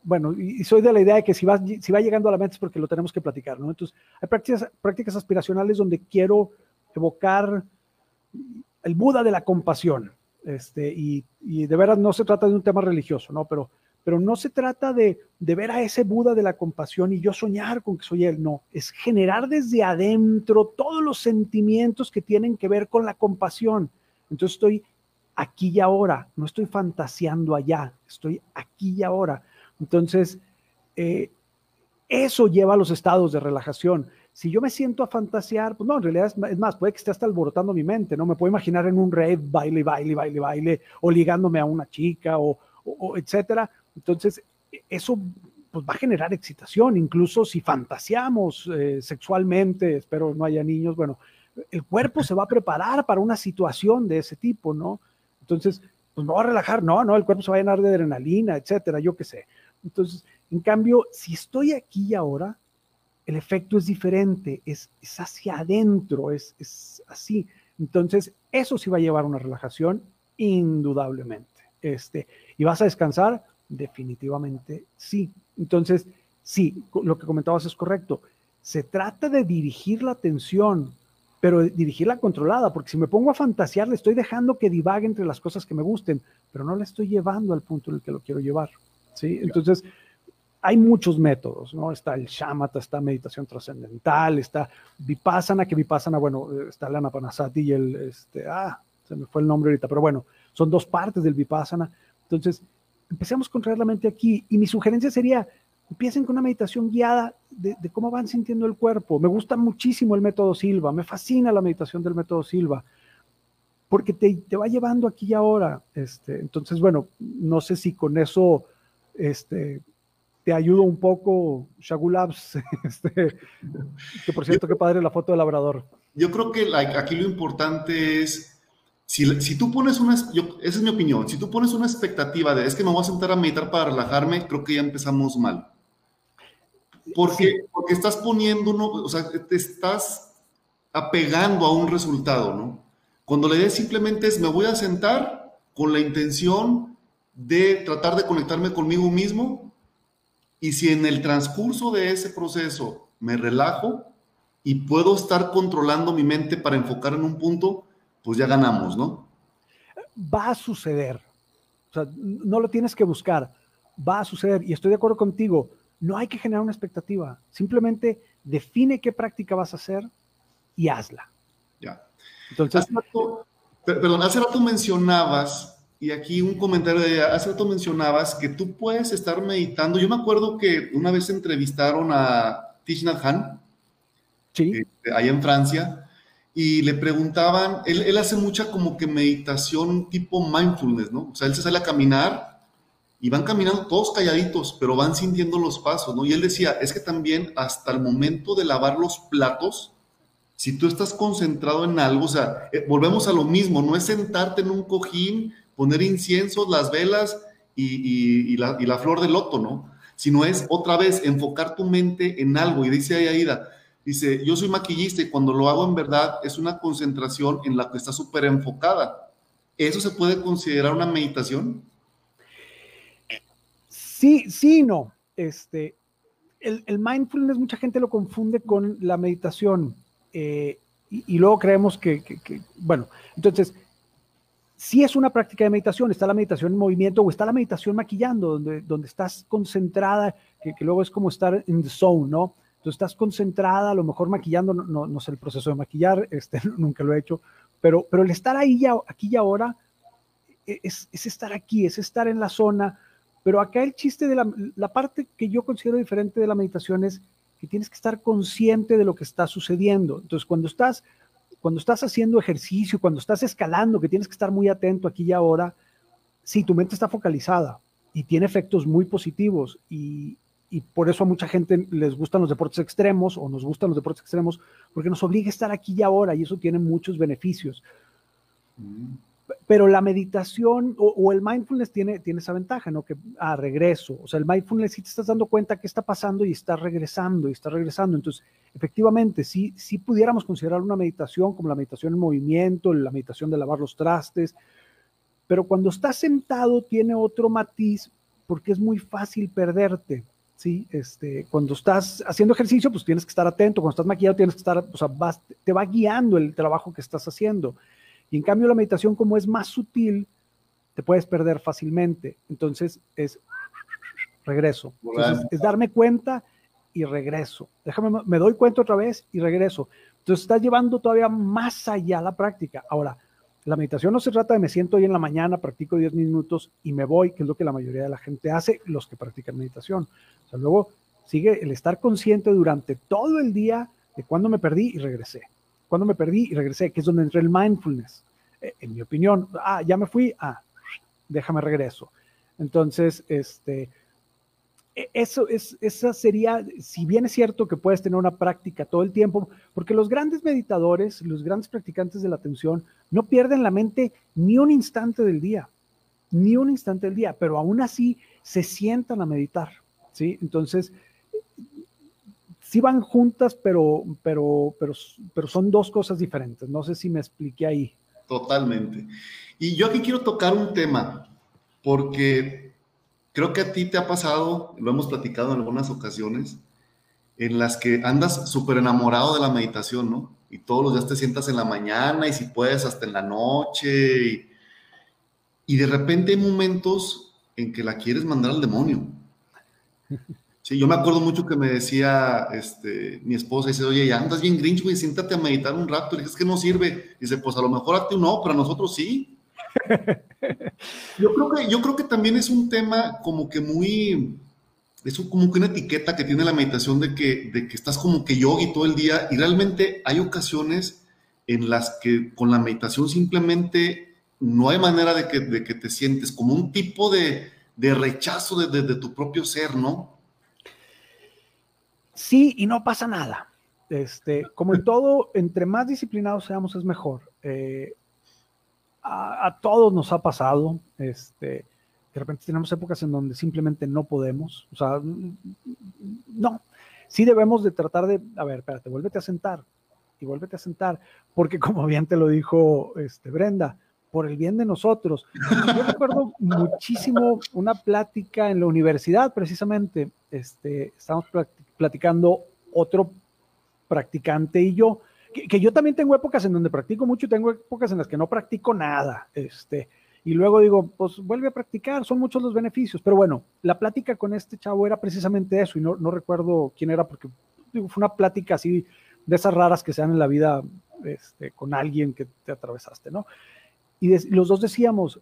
bueno, y soy de la idea de que si va, si va llegando a la mente es porque lo tenemos que platicar, ¿no? Entonces, hay prácticas, prácticas aspiracionales donde quiero evocar el Buda de la compasión. Este, y, de veras no se trata de un tema religioso, ¿no? Pero, pero no se trata de, ver a ese Buda de la compasión y yo soñar con que soy él, no, es generar desde adentro todos los sentimientos que tienen que ver con la compasión. Entonces estoy aquí y ahora, no estoy fantaseando allá, estoy aquí y ahora. Entonces, eh, eso lleva a los estados de relajación. Si yo me siento a fantasear, pues no, en realidad es, más, puede que esté hasta alborotando mi mente, ¿no? Me puedo imaginar en un rave, baile, baile, baile, baile, o ligándome a una chica, o, etcétera. Entonces, eso pues, va a generar excitación, incluso si fantaseamos eh, sexualmente, espero no haya niños, bueno, el cuerpo se va a preparar para una situación de ese tipo, ¿no? Entonces, pues me voy a relajar, no, no, el cuerpo se va a llenar de adrenalina, etcétera, yo qué sé. Entonces, en cambio, si estoy aquí ahora, el efecto es diferente, es, es hacia adentro, es, es, así. Entonces, eso sí va a llevar a una relajación, indudablemente. Este, ¿Y vas a descansar? Definitivamente sí. Entonces, sí, lo que comentabas es correcto. Se trata de dirigir la atención pero dirigirla controlada, porque si me pongo a fantasear, le estoy dejando que divague entre las cosas que me gusten, pero no la estoy llevando al punto en el que lo quiero llevar. ¿sí? Entonces, hay muchos métodos, ¿no? Está el shamatha, está meditación trascendental, está vipassana, que vipassana, bueno, está la anapanasati y el, este, ah, se me fue el nombre ahorita, pero bueno, son dos partes del vipassana. Entonces, empecemos con traer la mente aquí y mi sugerencia sería, empiecen con una meditación guiada de, cómo van sintiendo el cuerpo. Me gusta muchísimo el método Silva, me fascina la meditación del método Silva, porque te, va llevando aquí y ahora. Este, entonces, bueno, no sé si con eso este, te ayudo un poco, Shagulabs, este, que por cierto, qué padre la foto del labrador. Yo creo que aquí lo importante es si, si, tú pones una, esa es mi opinión, si tú pones una expectativa de es que me voy a sentar a meditar para relajarme, creo que ya empezamos mal. Porque, porque estás poniendo, uno, o sea, te estás apegando a un resultado, ¿no? Cuando la idea simplemente es, me voy a sentar con la intención de tratar de conectarme conmigo mismo y si en el transcurso de ese proceso me relajo y puedo estar controlando mi mente para enfocar en un punto, pues ya ganamos, ¿no? Va a suceder. O sea, no lo tienes que buscar. Va a suceder. Y estoy de acuerdo contigo no hay que generar una expectativa, simplemente define qué práctica vas a hacer y hazla. Ya. Entonces, hace rato, perdón, hace rato mencionabas, y aquí un comentario de hace rato mencionabas que tú puedes estar meditando. Yo me acuerdo que una vez entrevistaron a Hanh, sí. Este, ahí en Francia, y le preguntaban, él, él hace mucha como que meditación tipo mindfulness, ¿no? O sea, él se sale a caminar y van caminando todos calladitos, pero van sintiendo los pasos, ¿no? Y él decía, es que también hasta el momento de lavar los platos, si tú estás concentrado en algo, o sea, eh, volvemos a lo mismo, no es sentarte en un cojín, poner inciensos, las velas y, la, y la, flor de loto, ¿no? Sino es otra vez enfocar tu mente en algo. Y dice ahí Aida, dice, yo soy maquillista y cuando lo hago en verdad es una concentración en la que está súper enfocada. ¿Eso se puede considerar una meditación? Sí, sí, no. Este, el, mindfulness mucha gente lo confunde con la meditación eh, y, luego creemos que, bueno, entonces, si es una práctica de meditación, está la meditación en movimiento o está la meditación maquillando, donde, donde estás concentrada, que, luego es como estar en the zone, ¿no? Entonces estás concentrada, a lo mejor maquillando, no, no, sé el proceso de maquillar, este, nunca lo he hecho, pero, pero el estar ahí ya, aquí y ahora e, es, es estar aquí, es estar en la zona, pero acá el chiste de la, parte que yo considero diferente de la meditación es que tienes que estar consciente de lo que está sucediendo. Entonces, cuando estás, cuando estás haciendo ejercicio, cuando estás escalando, que tienes que estar muy atento aquí y ahora, sí, tu mente está focalizada y tiene efectos muy positivos y, por eso a mucha gente les gustan los deportes extremos o nos gustan los deportes extremos porque nos obliga a estar aquí y ahora y eso tiene muchos beneficios. Mm pero la meditación o, el mindfulness tiene, tiene esa ventaja, ¿no? Que a ah, regreso, o sea, el mindfulness sí te estás dando cuenta qué está pasando y estás regresando y estás regresando. Entonces, efectivamente, sí, sí pudiéramos considerar una meditación como la meditación en movimiento, la meditación de lavar los trastes, pero cuando estás sentado tiene otro matiz porque es muy fácil perderte. ¿Sí? Este, cuando estás haciendo ejercicio, pues tienes que estar atento, cuando estás maquillado tienes que estar, o sea, te va guiando el trabajo que estás haciendo. Y en cambio la meditación como es más sutil, te puedes perder fácilmente. Entonces es regreso. Entonces, es darme cuenta y regreso. Déjame, me doy cuenta otra vez y regreso. Entonces, estás llevando todavía más allá la práctica. Ahora, la meditación no se trata de me siento hoy en la mañana, practico 10 minutos y me voy, que es lo que la mayoría de la gente hace, los que practican meditación. O sea, luego sigue el estar consciente durante todo el día de cuándo me perdí y regresé. Cuándo me perdí y regresé, que es donde entra el mindfulness. Eh, en mi opinión, ah, ya me fui, ah, déjame regreso. Entonces, este, eso es, esa sería, si bien es cierto que puedes tener una práctica todo el tiempo, porque los grandes meditadores, los grandes practicantes de la atención, no pierden la mente ni un instante del día, ni un instante del día, pero aún así se sientan a meditar, ¿sí? Entonces, sí van juntas, pero, pero, pero, pero son dos cosas diferentes. No sé si me expliqué ahí. Totalmente. Y yo aquí quiero tocar un tema, porque creo que a ti te ha pasado, lo hemos platicado en algunas ocasiones, en las que andas súper enamorado de la meditación, ¿no? Y todos los días te sientas en la mañana y si puedes hasta en la noche. Y, de repente hay momentos en que la quieres mandar al demonio. Sí, yo me acuerdo mucho que me decía este, mi esposa, dice, oye, ya andas bien grinch, güey, siéntate a meditar un rato. Y dije, es que no sirve. Dice, pues a lo mejor a ti no, pero a nosotros sí. yo, creo que, yo creo que también es un tema como que muy, es como que una etiqueta que tiene la meditación de que, de que estás como que yogi todo el día y realmente hay ocasiones en las que con la meditación simplemente no hay manera de que, de que te sientes como un tipo de, de rechazo de, de tu propio ser, ¿no? Sí, y no pasa nada. Este, como en todo, entre más disciplinados seamos es mejor. Eh, a, todos nos ha pasado, este, de repente tenemos épocas en donde simplemente no podemos, o sea, no, sí debemos de tratar de, a ver, espérate, vuélvete a sentar y vuélvete a sentar, porque como bien te lo dijo este, Brenda, por el bien de nosotros. Yo recuerdo muchísimo una plática en la universidad, precisamente, este, estamos platicando otro practicante y yo, que, yo también tengo épocas en donde practico mucho y tengo épocas en las que no practico nada. Este, y luego digo, pues vuelve a practicar, son muchos los beneficios. Pero bueno, la plática con este chavo era precisamente eso y no, no recuerdo quién era porque fue una plática así de esas raras que se dan en la vida este, con alguien que te atravesaste, ¿no? Y los dos decíamos,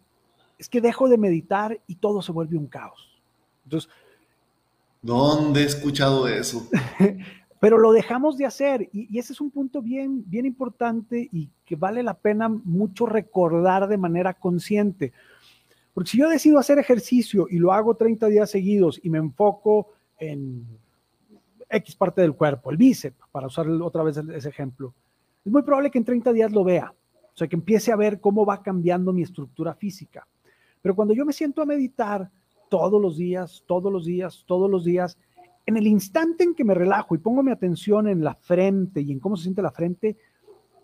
es que dejo de meditar y todo se vuelve un caos. Entonces, ¿dónde he escuchado eso? pero lo dejamos de hacer y, ese es un punto bien, bien importante y que vale la pena mucho recordar de manera consciente. Porque si yo decido hacer ejercicio y lo hago 30 días seguidos y me enfoco en X parte del cuerpo, el bíceps, para usar otra vez ese ejemplo, es muy probable que en 30 días lo vea. O sea, que empiece a ver cómo va cambiando mi estructura física. Pero cuando yo me siento a meditar todos los días, todos los días, todos los días, en el instante en que me relajo y pongo mi atención en la frente y en cómo se siente la frente,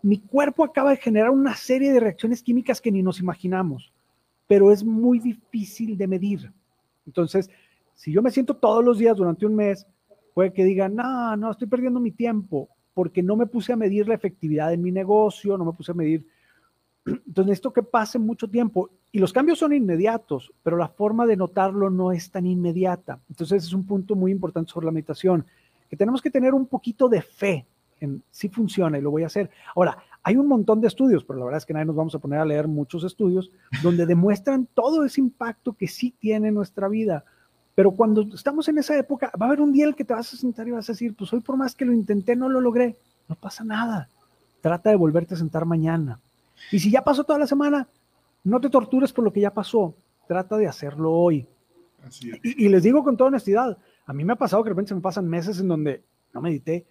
mi cuerpo acaba de generar una serie de reacciones químicas que ni nos imaginamos, pero es muy difícil de medir. Entonces, si yo me siento todos los días durante un mes, puede que diga, no, no, estoy perdiendo mi tiempo porque no me puse a medir la efectividad de mi negocio, no me puse a medir entonces esto que pase mucho tiempo y los cambios son inmediatos, pero la forma de notarlo no es tan inmediata. Entonces es un punto muy importante sobre la meditación, que tenemos que tener un poquito de fe en si funciona y lo voy a hacer. Ahora, hay un montón de estudios, pero la verdad es que nadie nos vamos a poner a leer muchos estudios donde demuestran todo ese impacto que sí tiene nuestra vida. Pero cuando estamos en esa época, va a haber un día en el que te vas a sentar y vas a decir, pues hoy por más que lo intenté, no lo logré. No pasa nada. Trata de volverte a sentar mañana y si ya pasó toda la semana, no te tortures por lo que ya pasó. Trata de hacerlo hoy. y, les digo con toda honestidad, a mí me ha pasado que de repente se me pasan meses en donde no medité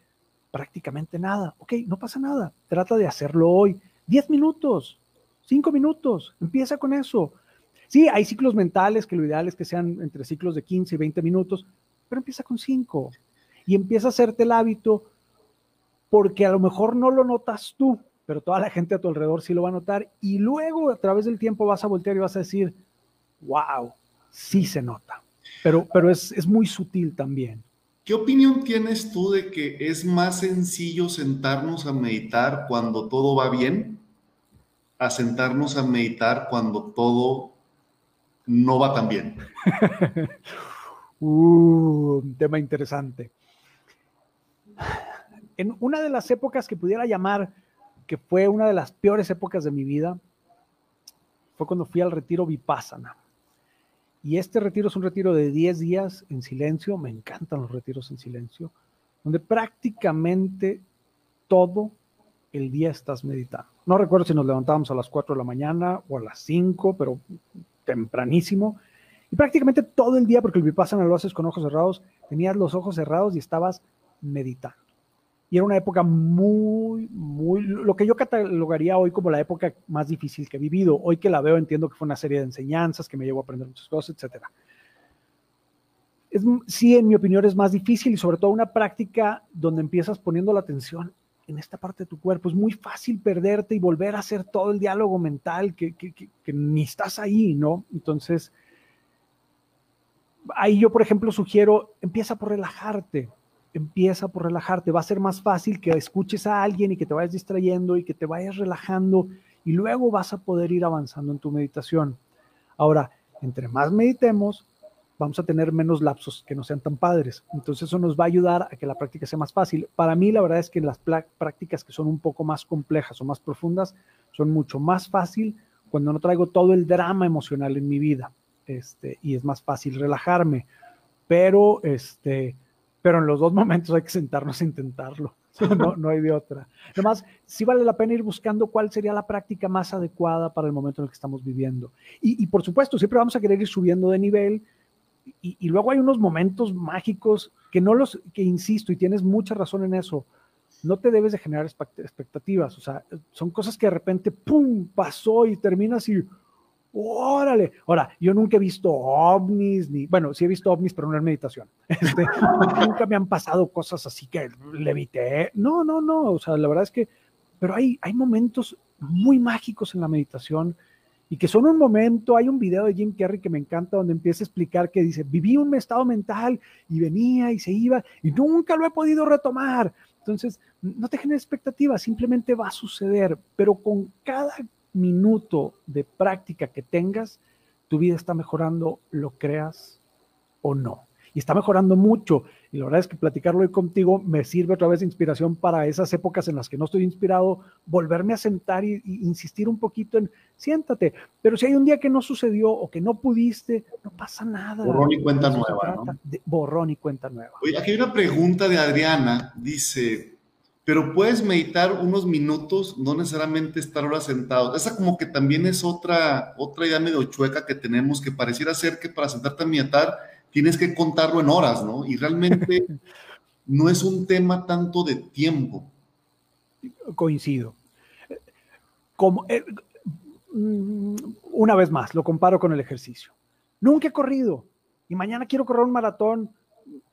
prácticamente nada. Ok, no pasa nada. Trata de hacerlo hoy. Diez minutos, cinco minutos. Empieza con eso. Sí, hay ciclos mentales que lo ideal es que sean entre ciclos de 15 y 20 minutos, pero empieza con cinco. Y empieza a hacerte el hábito porque a lo mejor no lo notas tú, pero toda la gente a tu alrededor sí lo va a notar y luego a través del tiempo vas a voltear y vas a decir, wow, sí se nota, pero, pero es, es muy sutil también. ¿Qué opinión tienes tú de que es más sencillo sentarnos a meditar cuando todo va bien a sentarnos a meditar cuando todo no va tan bien? Uh, un tema interesante. En una de las épocas que pudiera llamar que fue una de las peores épocas de mi vida, fue cuando fui al retiro Vipassana. Y este retiro es un retiro de 10 días en silencio, me encantan los retiros en silencio, donde prácticamente todo el día estás meditando. No recuerdo si nos levantábamos a las 4 de la mañana o a las 5, pero tempranísimo. Y prácticamente todo el día, porque el Vipassana lo haces con ojos cerrados, tenías los ojos cerrados y estabas meditando. Y era una época muy, muy, lo que yo catalogaría hoy como la época más difícil que he vivido. Hoy que la veo entiendo que fue una serie de enseñanzas que me llevó a aprender muchas cosas, etc. Es, sí, en mi opinión es más difícil y sobre todo una práctica donde empiezas poniendo la atención en esta parte de tu cuerpo. Es muy fácil perderte y volver a hacer todo el diálogo mental que, que, que ni estás ahí, ¿no? Entonces, ahí yo, por ejemplo, sugiero, empieza por relajarte empieza por relajarte. Va a ser más fácil que escuches a alguien y que te vayas distrayendo y que te vayas relajando y luego vas a poder ir avanzando en tu meditación. Ahora, entre más meditemos, vamos a tener menos lapsos que no sean tan padres. Entonces eso nos va a ayudar a que la práctica sea más fácil. Para mí la verdad es que las prácticas que son un poco más complejas o más profundas son mucho más fácil cuando no traigo todo el drama emocional en mi vida. Este, y es más fácil relajarme. Pero este, pero en los dos momentos hay que sentarnos a intentarlo. No, no hay de otra. Además, sí vale la pena ir buscando cuál sería la práctica más adecuada para el momento en el que estamos viviendo. Y, por supuesto, siempre vamos a querer ir subiendo de nivel. Y, y, luego hay unos momentos mágicos que no los, que insisto, y tienes mucha razón en eso, no te debes de generar expectativas. O sea, son cosas que de repente, ¡pum!, pasó y terminas y, órale. Ahora, yo nunca he visto ovnis, ni, bueno, sí he visto ovnis, pero no en meditación. Este, nunca me han pasado cosas así que levité. No, no, no. O sea, la verdad es que, pero hay, hay momentos muy mágicos en la meditación y que son un momento, hay un video de Jim Carrey que me encanta donde empieza a explicar que dice, viví un estado mental y venía y se iba y nunca lo he podido retomar. Entonces, no te generes expectativas, simplemente va a suceder, pero con cada minuto de práctica que tengas, tu vida está mejorando, lo creas o no. Y está mejorando mucho. Y la verdad es que platicarlo hoy contigo me sirve otra vez de inspiración para esas épocas en las que no estoy inspirado, volverme a sentar y, insistir un poquito en siéntate. Pero si hay un día que no sucedió o que no pudiste, no pasa nada. Borrón y cuenta nueva. borrón y cuenta nueva. Oye, aquí hay una pregunta de Adriana. Dice, pero puedes meditar unos minutos, no necesariamente estar ahora sentado. Esa como que también es otra, otra idea medio chueca que tenemos, que pareciera ser que para sentarte a meditar tienes que contarlo en horas, ¿no? Y realmente no es un tema tanto de tiempo. Coincido. Como, eh, mm, una vez más, lo comparo con el ejercicio. Nunca he corrido y mañana quiero correr un maratón,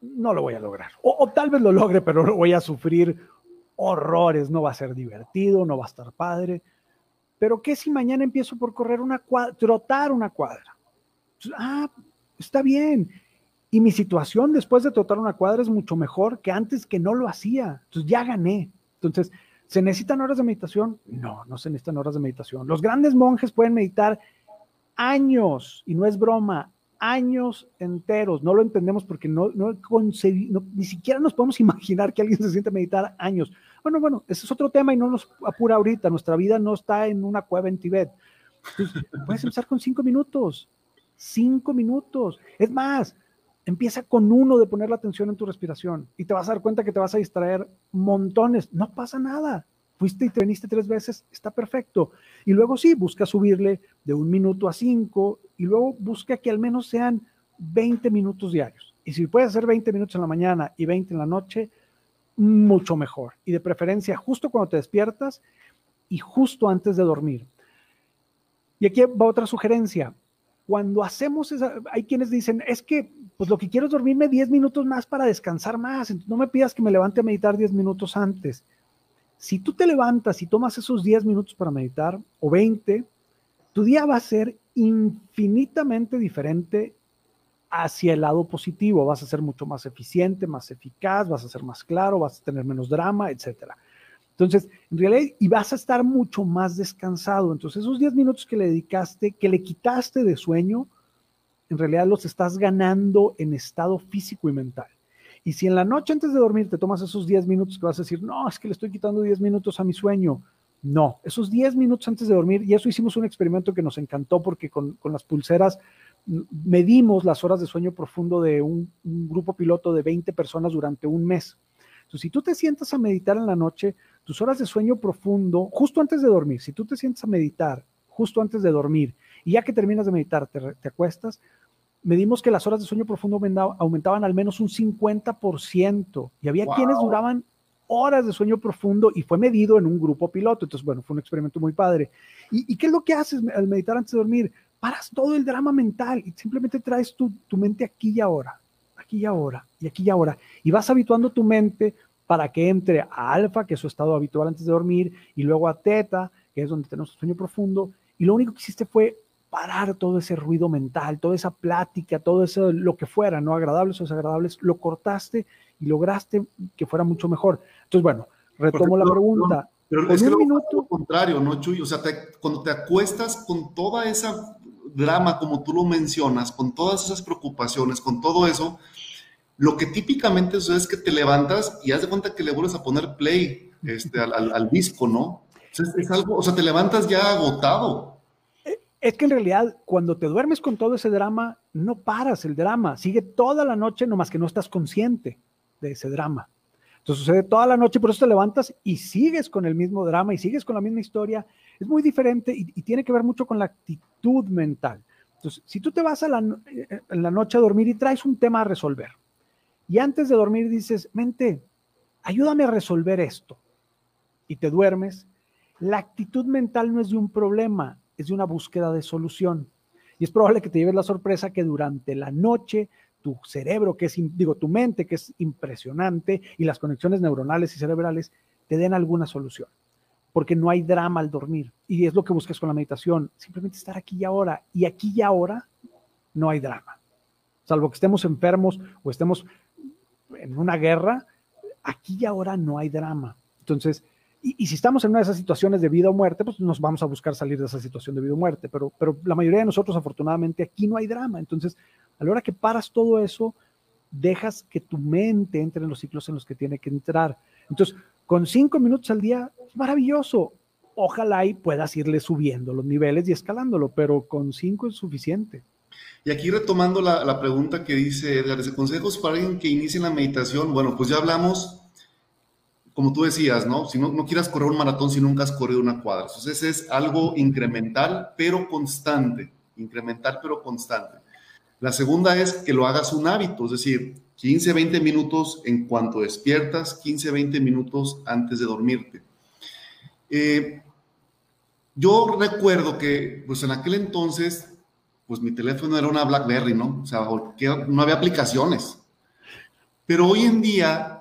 no lo voy a lograr. O, o tal vez lo logre, pero lo voy a sufrir horrores, no va a ser divertido, no va a estar padre. Pero ¿qué si mañana empiezo por correr una cuadra, trotar una cuadra? Ah, está bien. Y mi situación después de trotar una cuadra es mucho mejor que antes que no lo hacía. Entonces ya gané. Entonces, ¿se necesitan horas de meditación? No, no se necesitan horas de meditación. Los grandes monjes pueden meditar años, y no es broma, años enteros. No lo entendemos porque no, no, ni siquiera nos podemos imaginar que alguien se siente a meditar años. Bueno, bueno, ese es otro tema y no nos apura ahorita. Nuestra vida no está en una cueva en Tibet. puedes empezar con cinco minutos. Cinco minutos. Es más, empieza con uno de poner la atención en tu respiración y te vas a dar cuenta que te vas a distraer montones. No pasa nada. Fuiste y te tres veces, está perfecto. Y luego sí, busca subirle de un minuto a cinco y luego busca que al menos sean 20 minutos diarios. Y si puedes hacer 20 minutos en la mañana y 20 en la noche, mucho mejor. Y de preferencia justo cuando te despiertas y justo antes de dormir. Y aquí va otra sugerencia. Cuando hacemos esa, hay quienes dicen, es que pues lo que quiero es dormirme 10 minutos más para descansar más. No me pidas que me levante a meditar 10 minutos antes. Si tú te levantas y tomas esos 10 minutos para meditar o 20, tu día va a ser infinitamente diferente hacia el lado positivo. Vas a ser mucho más eficiente, más eficaz, vas a ser más claro, vas a tener menos drama, etc. Entonces, en realidad, y vas a estar mucho más descansado. Entonces, esos 10 minutos que le dedicaste, que le quitaste de sueño, en realidad los estás ganando en estado físico y mental. Y si en la noche antes de dormir te tomas esos 10 minutos que vas a decir, no, es que le estoy quitando 10 minutos a mi sueño. No, esos 10 minutos antes de dormir, y eso hicimos un experimento que nos encantó porque con, con las pulseras medimos las horas de sueño profundo de un, grupo piloto de 20 personas durante un mes. Entonces, si tú te sientas a meditar en la noche, tus horas de sueño profundo, justo antes de dormir, si tú te sientas a meditar justo antes de dormir y ya que terminas de meditar, te, te acuestas, medimos que las horas de sueño profundo aumentaban al menos un 50% y había quienes duraban horas de sueño profundo y fue medido en un grupo piloto. Entonces, bueno, fue un experimento muy padre. ¿Y, qué es lo que haces al meditar antes de dormir? paras todo el drama mental y simplemente traes tu, mente aquí y ahora, aquí y ahora, y aquí y ahora, y vas habituando tu mente para que entre a alfa, que es su estado habitual antes de dormir, y luego a teta, que es donde tenemos sueño profundo, y lo único que hiciste fue parar todo ese ruido mental, toda esa plática, todo eso, lo que fuera, no agradables o desagradables, lo cortaste y lograste que fuera mucho mejor. Entonces, bueno, retomo la pregunta. pero es un minuto... lo contrario, ¿no, Chuy? O sea, cuando te acuestas con toda esa drama, como tú lo mencionas, con todas esas preocupaciones, con todo eso, lo que típicamente sucede es que te levantas y haz de cuenta que le vuelves a poner play este, al, disco, ¿no? es algo, o sea, te levantas ya agotado. Es que en realidad cuando te duermes con todo ese drama, no paras el drama, sigue toda la noche, nomás que no estás consciente de ese drama. Entonces sucede toda la noche, por eso te levantas y sigues con el mismo drama y sigues con la misma historia es muy diferente y, tiene que ver mucho con la actitud mental. Entonces, si tú te vas a la, eh, en la noche a dormir y traes un tema a resolver, y antes de dormir dices, mente, ayúdame a resolver esto, y te duermes, la actitud mental no es de un problema, es de una búsqueda de solución. Y es probable que te lleves la sorpresa que durante la noche tu cerebro, que es, digo, tu mente, que es impresionante, y las conexiones neuronales y cerebrales, te den alguna solución porque no hay drama al dormir. Y es lo que buscas con la meditación, simplemente estar aquí y ahora. Y aquí y ahora no hay drama. Salvo que estemos enfermos o estemos en una guerra, aquí y ahora no hay drama. Entonces, y, si estamos en una de esas situaciones de vida o muerte, pues nos vamos a buscar salir de esa situación de vida o muerte. Pero, pero la mayoría de nosotros, afortunadamente, aquí no hay drama. Entonces, a la hora que paras todo eso, dejas que tu mente entre en los ciclos en los que tiene que entrar. Entonces, con cinco minutos al día, maravilloso. Ojalá y puedas irle subiendo los niveles y escalándolo, pero con cinco es suficiente. Y aquí retomando la, pregunta que dice Edgar, consejos para alguien que inicie la meditación? Bueno, pues ya hablamos, como tú decías, ¿no? Si no, no quieras correr un maratón si nunca has corrido una cuadra. Entonces es algo incremental, pero constante. Incremental, pero constante. La segunda es que lo hagas un hábito, es decir, 15, 20 minutos en cuanto despiertas, 15, 20 minutos antes de dormirte. Eh, yo recuerdo que, pues en aquel entonces, pues mi teléfono era una BlackBerry, ¿no? O sea, no había aplicaciones. Pero hoy en día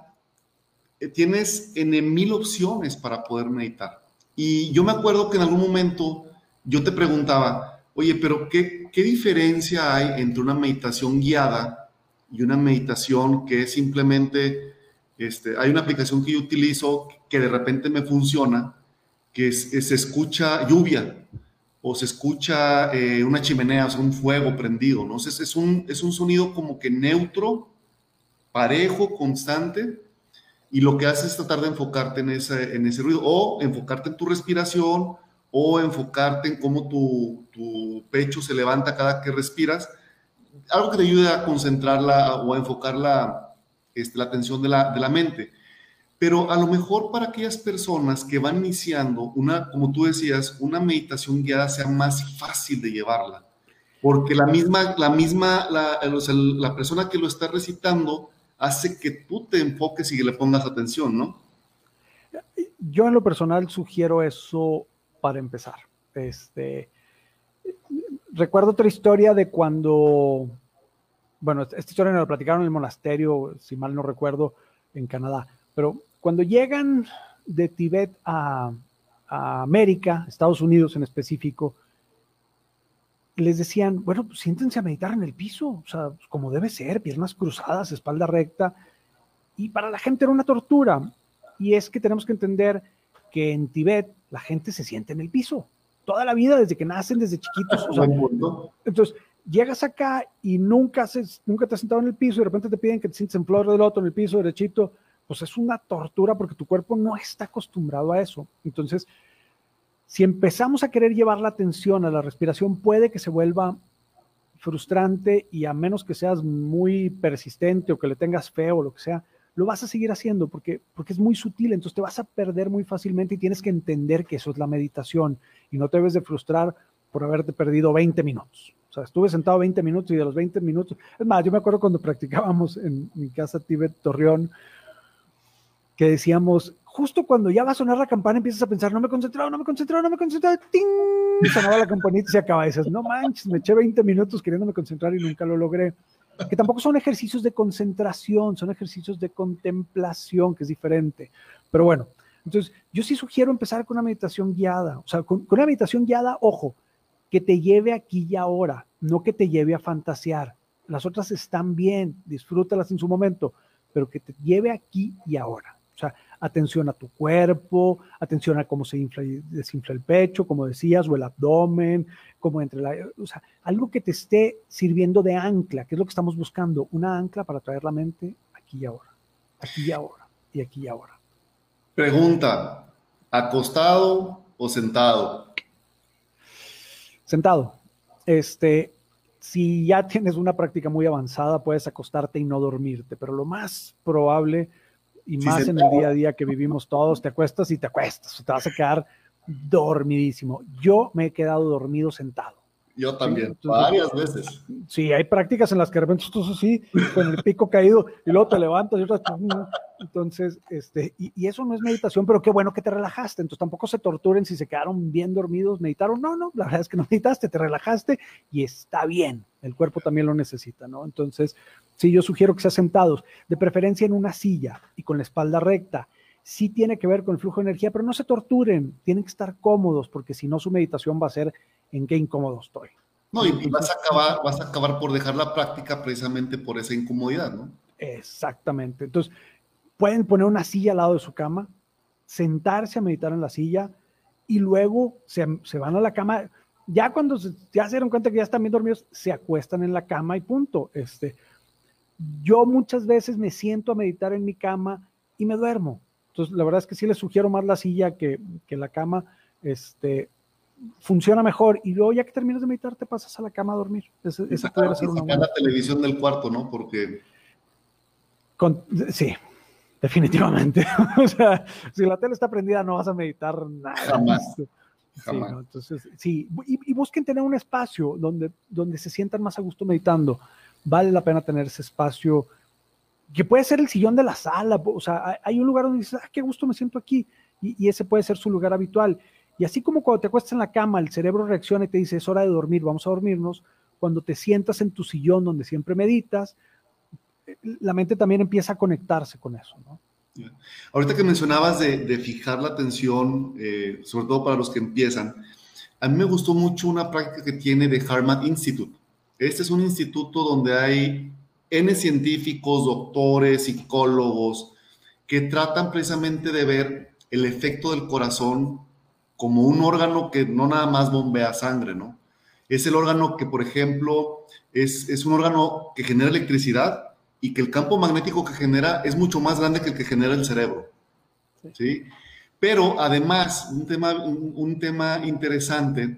tienes en mil opciones para poder meditar. Y yo me acuerdo que en algún momento yo te preguntaba, oye, pero ¿qué, qué diferencia hay entre una meditación guiada y una meditación que es simplemente, este, hay una aplicación que yo utilizo que de repente me funciona, que, se escucha lluvia o se escucha eh, una chimenea, o sea, un fuego prendido, ¿no? es, es, un, es un sonido como que neutro, parejo, constante, y lo que hace es tratar de enfocarte en ese, en ese ruido, o enfocarte en tu respiración, o enfocarte en cómo tu, tu pecho se levanta cada que respiras, algo que te ayude a concentrarla o a enfocar la, este, la atención de la, de la mente. Pero a lo mejor para aquellas personas que van iniciando una, como tú decías, una meditación guiada sea más fácil de llevarla, porque la misma, la misma, la, la persona que lo está recitando hace que tú te enfoques y que le pongas atención, ¿no? Yo en lo personal sugiero eso para empezar. Este, recuerdo otra historia de cuando, bueno, esta historia me la platicaron en el monasterio, si mal no recuerdo, en Canadá, pero cuando llegan de Tibet a, América, Estados Unidos en específico, les decían, bueno, pues siéntense a meditar en el piso, o sea, pues, como debe ser, piernas cruzadas, espalda recta. Y para la gente era una tortura. Y es que tenemos que entender que en Tibet la gente se siente en el piso. Toda la vida, desde que nacen, desde chiquitos. entonces, llegas acá y nunca, haces, nunca te has sentado en el piso y de repente te piden que te sientes en flor del otro en el piso derechito, pues es una tortura porque tu cuerpo no está acostumbrado a eso. Entonces, si empezamos a querer llevar la atención a la respiración, puede que se vuelva frustrante y a menos que seas muy persistente o que le tengas feo o lo que sea, lo vas a seguir haciendo porque, porque es muy sutil, entonces te vas a perder muy fácilmente y tienes que entender que eso es la meditación y no te debes de frustrar por haberte perdido 20 minutos. O sea, estuve sentado 20 minutos y de los 20 minutos, es más, yo me acuerdo cuando practicábamos en mi casa Tibet Torreón, que decíamos, justo cuando ya va a sonar la campana, empiezas a pensar, no me he concentrado, no me he concentrado, no me he concentrado, ¡ting! Sonaba la campanita y se acaba. Dices, no manches, me eché 20 minutos queriéndome concentrar y nunca lo logré. Que tampoco son ejercicios de concentración, son ejercicios de contemplación, que es diferente. Pero bueno, entonces yo sí sugiero empezar con una meditación guiada. O sea, con, con una meditación guiada, ojo, que te lleve aquí y ahora, no que te lleve a fantasear. Las otras están bien, disfrútalas en su momento, pero que te lleve aquí y ahora. O sea, atención a tu cuerpo, atención a cómo se infla y desinfla el pecho, como decías, o el abdomen, como entre la, o sea, algo que te esté sirviendo de ancla, que es lo que estamos buscando, una ancla para traer la mente aquí y ahora, aquí y ahora, y aquí y ahora. Pregunta, ¿acostado o sentado? Sentado. Este, si ya tienes una práctica muy avanzada, puedes acostarte y no dormirte, pero lo más probable y más en el día a día que vivimos todos, te acuestas y te acuestas, te vas a quedar dormidísimo. Yo me he quedado dormido sentado. Yo también, varias veces. Sí, hay prácticas en las que de repente estás así, con el pico caído, y luego te levantas y otras. Entonces, este, y, y, eso no es meditación, pero qué bueno que te relajaste. Entonces tampoco se torturen si se quedaron bien dormidos, meditaron. No, no, la verdad es que no meditaste, te relajaste y está bien. El cuerpo también lo necesita, ¿no? Entonces, sí, yo sugiero que sean sentados, de preferencia en una silla y con la espalda recta sí tiene que ver con el flujo de energía, pero no se torturen, tienen que estar cómodos, porque si no su meditación va a ser en qué incómodo estoy. No, y, vas, a acabar, vas a acabar por dejar la práctica precisamente por esa incomodidad, ¿no? Exactamente. Entonces, pueden poner una silla al lado de su cama, sentarse a meditar en la silla y luego se, se van a la cama. Ya cuando se, ya se dieron cuenta que ya están bien dormidos, se acuestan en la cama y punto. Este, yo muchas veces me siento a meditar en mi cama y me duermo. Entonces, la verdad es que sí les sugiero más la silla que, que la cama. Este, funciona mejor. Y luego, ya que terminas de meditar, te pasas a la cama a dormir. Esa, esa puede ser una buena. la televisión del cuarto, ¿no? Porque. Con, sí, definitivamente. o sea, si la tele está prendida, no vas a meditar nada. Jamás. Jamás. Sí, ¿no? Entonces, sí, y, y, busquen tener un espacio donde, donde se sientan más a gusto meditando. Vale la pena tener ese espacio que puede ser el sillón de la sala, o sea, hay un lugar donde dices, ah, qué gusto me siento aquí, y, ese puede ser su lugar habitual. Y así como cuando te acuestas en la cama, el cerebro reacciona y te dice, es hora de dormir, vamos a dormirnos, cuando te sientas en tu sillón donde siempre meditas, la mente también empieza a conectarse con eso, ¿no? Ahorita que mencionabas de, de fijar la atención, eh, sobre todo para los que empiezan, a mí me gustó mucho una práctica que tiene de Harman Institute. Este es un instituto donde hay N científicos, doctores, psicólogos, que tratan precisamente de ver el efecto del corazón como un órgano que no nada más bombea sangre, ¿no? Es el órgano que, por ejemplo, es, es un órgano que genera electricidad y que el campo magnético que genera es mucho más grande que el que genera el cerebro, ¿sí? Pero además, un tema, un, un tema interesante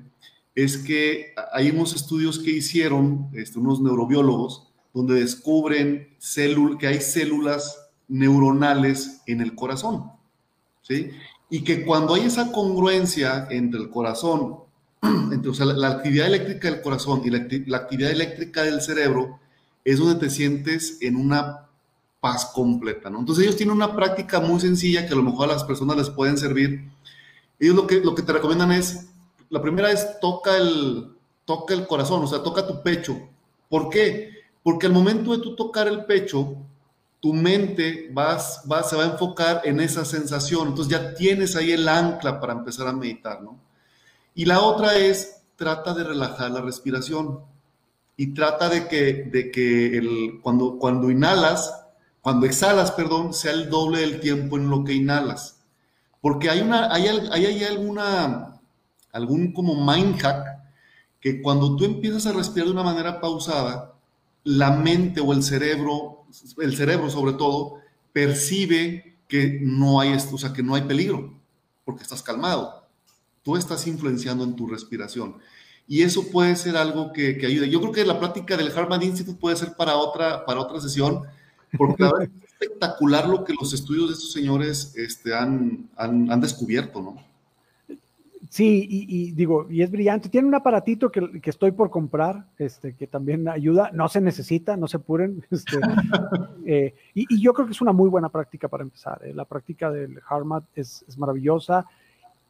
es que hay unos estudios que hicieron este, unos neurobiólogos donde descubren que hay células neuronales en el corazón, ¿sí? Y que cuando hay esa congruencia entre el corazón, entre, o sea, la, la, actividad eléctrica del corazón y la, la, actividad eléctrica del cerebro, es donde te sientes en una paz completa, ¿no? Entonces ellos tienen una práctica muy sencilla que a lo mejor a las personas les pueden servir. Ellos lo que, lo que te recomiendan es, la primera es toca el, toca el corazón, o sea, toca tu pecho. ¿Por qué? Porque al momento de tú tocar el pecho, tu mente vas, va, se va a enfocar en esa sensación. Entonces ya tienes ahí el ancla para empezar a meditar, ¿no? Y la otra es, trata de relajar la respiración y trata de que, de que el, cuando, cuando inhalas, cuando exhalas, perdón, sea el doble del tiempo en lo que inhalas. Porque hay, una, hay, hay, hay alguna, algún como mind hack que cuando tú empiezas a respirar de una manera pausada, la mente o el cerebro, el cerebro sobre todo, percibe que no hay, o sea, que no hay peligro, porque estás calmado. Tú estás influenciando en tu respiración. Y eso puede ser algo que, que ayude. Yo creo que la práctica del Harvard Institute puede ser para otra, para otra sesión, porque es espectacular lo que los estudios de estos señores este, han, han, han descubierto, ¿no? Sí, y, digo, y es brillante. Tiene un aparatito que, que, estoy por comprar, este, que también ayuda. No se necesita, no se apuren. Este, eh, y, yo creo que es una muy buena práctica para empezar. Eh. La práctica del HARMAT es, es maravillosa.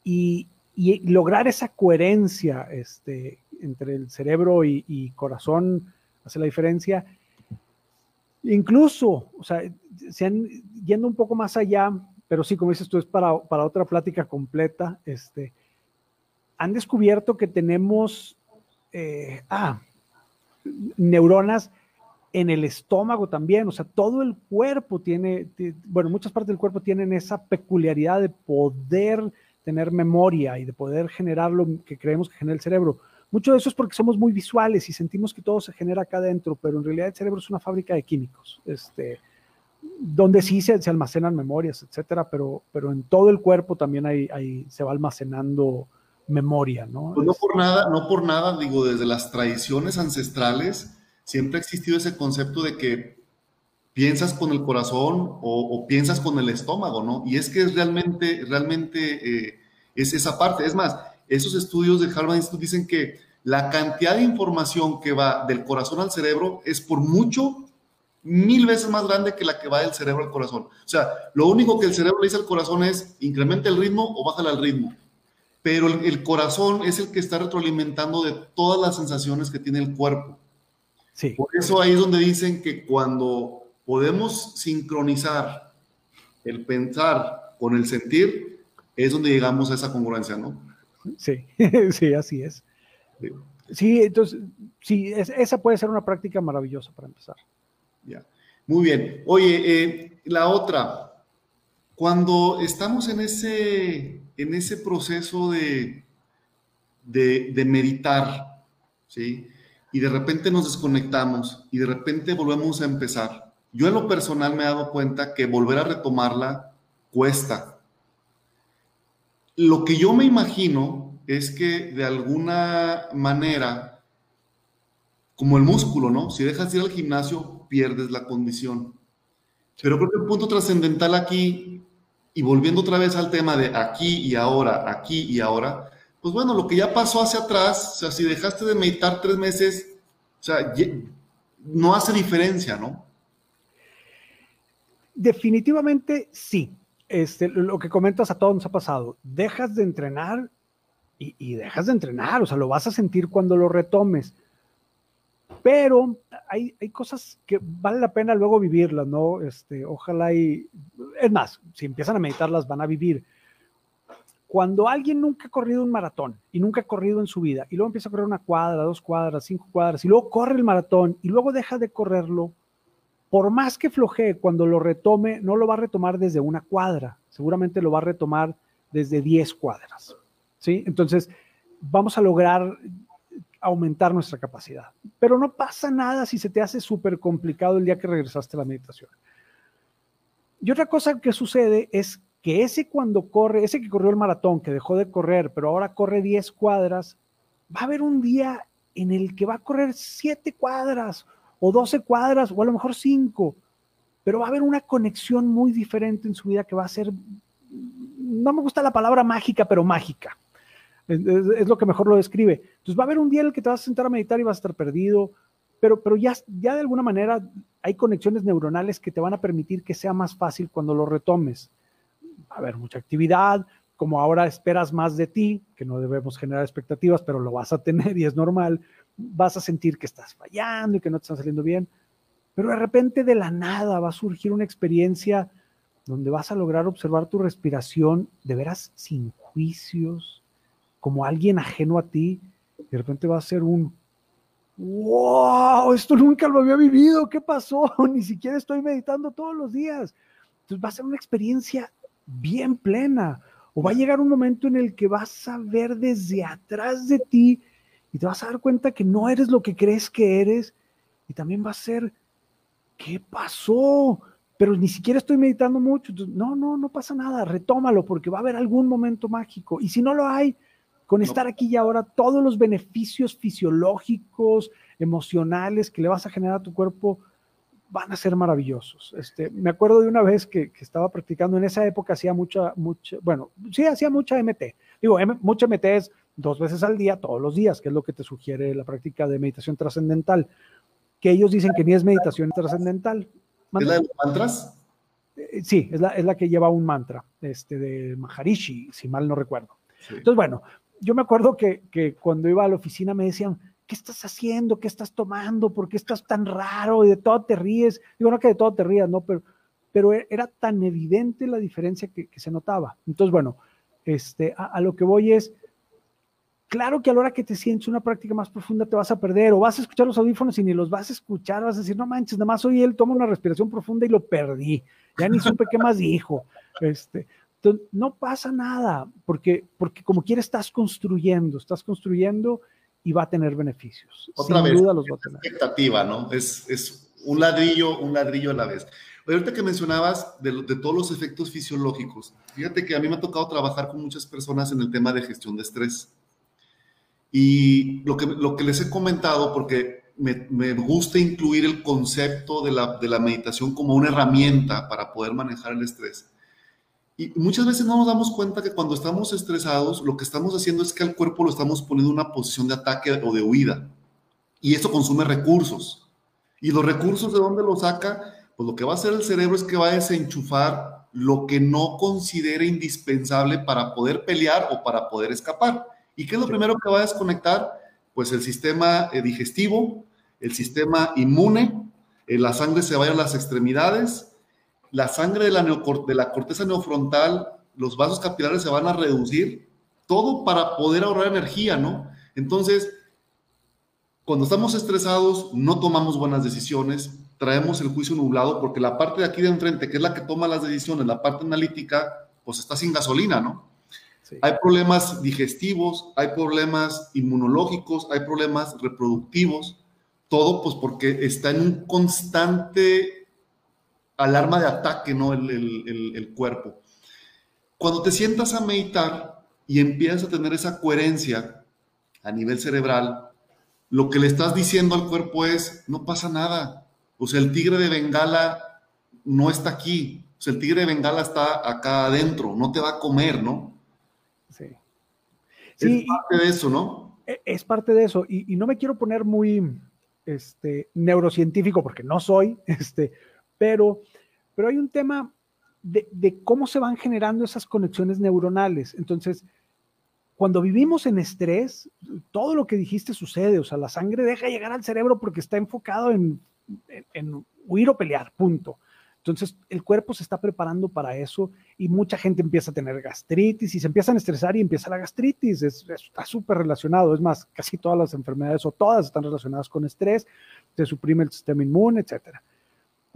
Y, y, lograr esa coherencia este, entre el cerebro y, corazón hace la diferencia. Incluso, o sea, se han, yendo un poco más allá, pero sí, como dices tú, es para, para otra plática completa. Este, han descubierto que tenemos eh, ah, neuronas en el estómago también, o sea, todo el cuerpo tiene, bueno, muchas partes del cuerpo tienen esa peculiaridad de poder tener memoria y de poder generar lo que creemos que genera el cerebro. Mucho de eso es porque somos muy visuales y sentimos que todo se genera acá adentro, pero en realidad el cerebro es una fábrica de químicos, este, donde sí se, almacenan memorias, etcétera, pero, pero en todo el cuerpo también hay, se va almacenando memoria, ¿no? Pues no por nada, no por nada, digo, desde las tradiciones ancestrales siempre ha existido ese concepto de que piensas con el corazón o, piensas con el estómago, ¿no? Y es que es realmente, realmente eh, es esa parte. Es más, esos estudios de Harvard Institute dicen que la cantidad de información que va del corazón al cerebro es por mucho mil veces más grande que la que va del cerebro al corazón. O sea, lo único que el cerebro le dice al corazón es incrementa el ritmo o bájale al ritmo pero el, corazón es el que está retroalimentando de todas las sensaciones que tiene el cuerpo. Sí. Por eso ahí es donde dicen que cuando podemos sincronizar el pensar con el sentir, es donde llegamos a esa congruencia, ¿no? Sí, sí, así es. Sí, entonces, sí, esa puede ser una práctica maravillosa para empezar. Ya, muy bien. Oye, eh, la otra, cuando estamos en ese en ese proceso de, de, meditar, ¿sí? Y de repente nos desconectamos y de repente volvemos a empezar. Yo en lo personal me he dado cuenta que volver a retomarla cuesta. Lo que yo me imagino es que de alguna manera, como el músculo, ¿no? Si dejas de ir al gimnasio, pierdes la condición. Pero creo que el punto trascendental aquí y volviendo otra vez al tema de aquí y ahora, aquí y ahora, pues bueno, lo que ya pasó hacia atrás, o sea, si dejaste de meditar tres meses, o sea, no hace diferencia, ¿no? Definitivamente sí. Este, lo que comentas a todos nos ha pasado. Dejas de entrenar y, y, dejas de entrenar, o sea, lo vas a sentir cuando lo retomes. Pero hay, hay, cosas que vale la pena luego vivirlas, ¿no? Este, ojalá y, es más, si empiezan a meditarlas van a vivir. Cuando alguien nunca ha corrido un maratón y nunca ha corrido en su vida y luego empieza a correr una cuadra, dos cuadras, cinco cuadras y luego corre el maratón y luego deja de correrlo, por más que flojee, cuando lo retome, no lo va a retomar desde una cuadra, seguramente lo va a retomar desde diez cuadras, ¿sí? Entonces, vamos a lograr aumentar nuestra capacidad. Pero no pasa nada si se te hace súper complicado el día que regresaste a la meditación. Y otra cosa que sucede es que ese cuando corre, ese que corrió el maratón, que dejó de correr, pero ahora corre 10 cuadras, va a haber un día en el que va a correr 7 cuadras o 12 cuadras o a lo mejor 5, pero va a haber una conexión muy diferente en su vida que va a ser, no me gusta la palabra mágica, pero mágica. Es, lo que mejor lo describe. Entonces va a haber un día en el que te vas a sentar a meditar y vas a estar perdido, pero, pero ya, ya de alguna manera hay conexiones neuronales que te van a permitir que sea más fácil cuando lo retomes. Va a haber mucha actividad, como ahora esperas más de ti, que no debemos generar expectativas, pero lo vas a tener y es normal, vas a sentir que estás fallando y que no te está saliendo bien, pero de repente de la nada va a surgir una experiencia donde vas a lograr observar tu respiración de veras sin juicios, como alguien ajeno a ti, de repente va a ser un, wow, esto nunca lo había vivido, ¿qué pasó? Ni siquiera estoy meditando todos los días. Entonces va a ser una experiencia bien plena. O va a llegar un momento en el que vas a ver desde atrás de ti y te vas a dar cuenta que no eres lo que crees que eres y también va a ser, ¿qué pasó? Pero ni siquiera estoy meditando mucho. no, no, no pasa nada, retómalo porque va a haber algún momento mágico. Y si no lo hay, con estar aquí y ahora, todos los beneficios fisiológicos, emocionales que le vas a generar a tu cuerpo van a ser maravillosos. Este, me acuerdo de una vez que, estaba practicando, en esa época hacía mucha, mucha, bueno, sí, hacía mucha MT. Digo, mucha MT es dos veces al día, todos los días, que es lo que te sugiere la práctica de meditación trascendental, que ellos dicen que ni es meditación trascendental. ¿Es la de los mantras? Eh, sí, es la, es la que lleva un mantra, este, de Maharishi, si mal no recuerdo. Entonces, bueno, yo me acuerdo que, que cuando iba a la oficina me decían, ¿qué estás haciendo? ¿Qué estás tomando? ¿Por qué estás tan raro? Y de todo te ríes. Digo, no que de todo te rías, ¿no? Pero, pero e, era tan evidente la diferencia que, se notaba. Entonces, bueno, este, a, lo que voy es, claro que a la hora que te sientes una práctica más profunda te vas a perder o vas a escuchar los audífonos y ni los vas a escuchar, vas a decir, no manches, nada más oí él, toma una respiración profunda y lo perdí. Ya ni supe qué más dijo. Este, entonces, no pasa nada, porque, porque como quiera estás construyendo, estás construyendo y va a tener beneficios. Otra Sin vez, duda los va a tener. expectativa, ¿no? Es, es un ladrillo, un ladrillo a la vez. Ahorita que mencionabas de, de, todos los efectos fisiológicos, fíjate que a mí me ha tocado trabajar con muchas personas en el tema de gestión de estrés. Y lo que, lo que les he comentado, porque me, me gusta incluir el concepto de la, de la meditación como una herramienta para poder manejar el estrés y muchas veces no nos damos cuenta que cuando estamos estresados, lo que estamos haciendo es que al cuerpo lo estamos poniendo en una posición de ataque o de huida. Y eso consume recursos. ¿Y los recursos de dónde los saca? Pues lo que va a hacer el cerebro es que va a desenchufar lo que no considere indispensable para poder pelear o para poder escapar. ¿Y qué es lo primero que va a desconectar? Pues el sistema eh, digestivo, el sistema inmune, eh, la sangre se va a ir a las extremidades, la sangre de la, de la corteza neofrontal, los vasos capilares se van a reducir, todo para poder ahorrar energía, ¿no? Entonces, cuando estamos estresados, no tomamos buenas decisiones, traemos el juicio nublado, porque la parte de aquí de enfrente, que es la que toma las decisiones, la parte analítica, pues está sin gasolina, ¿no? Hay problemas digestivos, hay problemas inmunológicos, hay problemas reproductivos, todo pues porque está en un constante alarma de ataque, ¿no? El, cuerpo. Cuando te sientas a meditar y empiezas a tener esa coherencia a nivel cerebral, lo que le estás diciendo al cuerpo es, no pasa nada. O sea, el tigre de Bengala no está aquí. O sea, el tigre de Bengala está acá adentro, no te va a comer, ¿no? Sí. Es parte de eso, ¿no? E, es parte de eso. Y, y, no me quiero poner muy este, neurocientífico porque no soy, este, pero, pero hay un tema de, cómo se van generando esas conexiones neuronales. Entonces, cuando vivimos en estrés, todo lo que dijiste sucede, o sea, la sangre deja llegar al cerebro porque está enfocado en, en, huir o pelear, punto. Entonces, el cuerpo se está preparando para eso y mucha gente empieza a tener gastritis y se empiezan a estresar y empieza la gastritis. está súper relacionado. Es más, casi todas las enfermedades o todas están relacionadas con estrés, se suprime el sistema inmune, etcétera.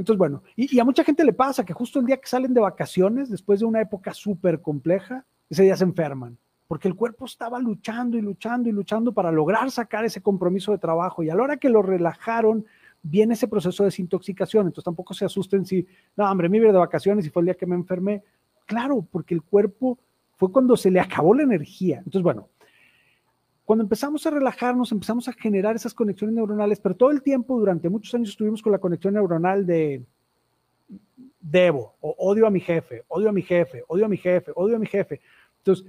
Entonces, bueno, y, a mucha gente le pasa que justo el día que salen de vacaciones, después de una época súper compleja, ese día se enferman, porque el cuerpo estaba luchando y luchando y luchando para lograr sacar ese compromiso de trabajo. Y a la hora que lo relajaron, viene ese proceso de desintoxicación. Entonces tampoco se asusten si, no, hombre, me iba de vacaciones y fue el día que me enfermé. Claro, porque el cuerpo fue cuando se le acabó la energía. Entonces, bueno, cuando empezamos a relajarnos, empezamos a generar esas conexiones neuronales, pero todo el tiempo, durante muchos años, estuvimos con la conexión neuronal de debo, o odio a mi jefe, odio a mi jefe, odio a mi jefe, odio a mi jefe. Entonces,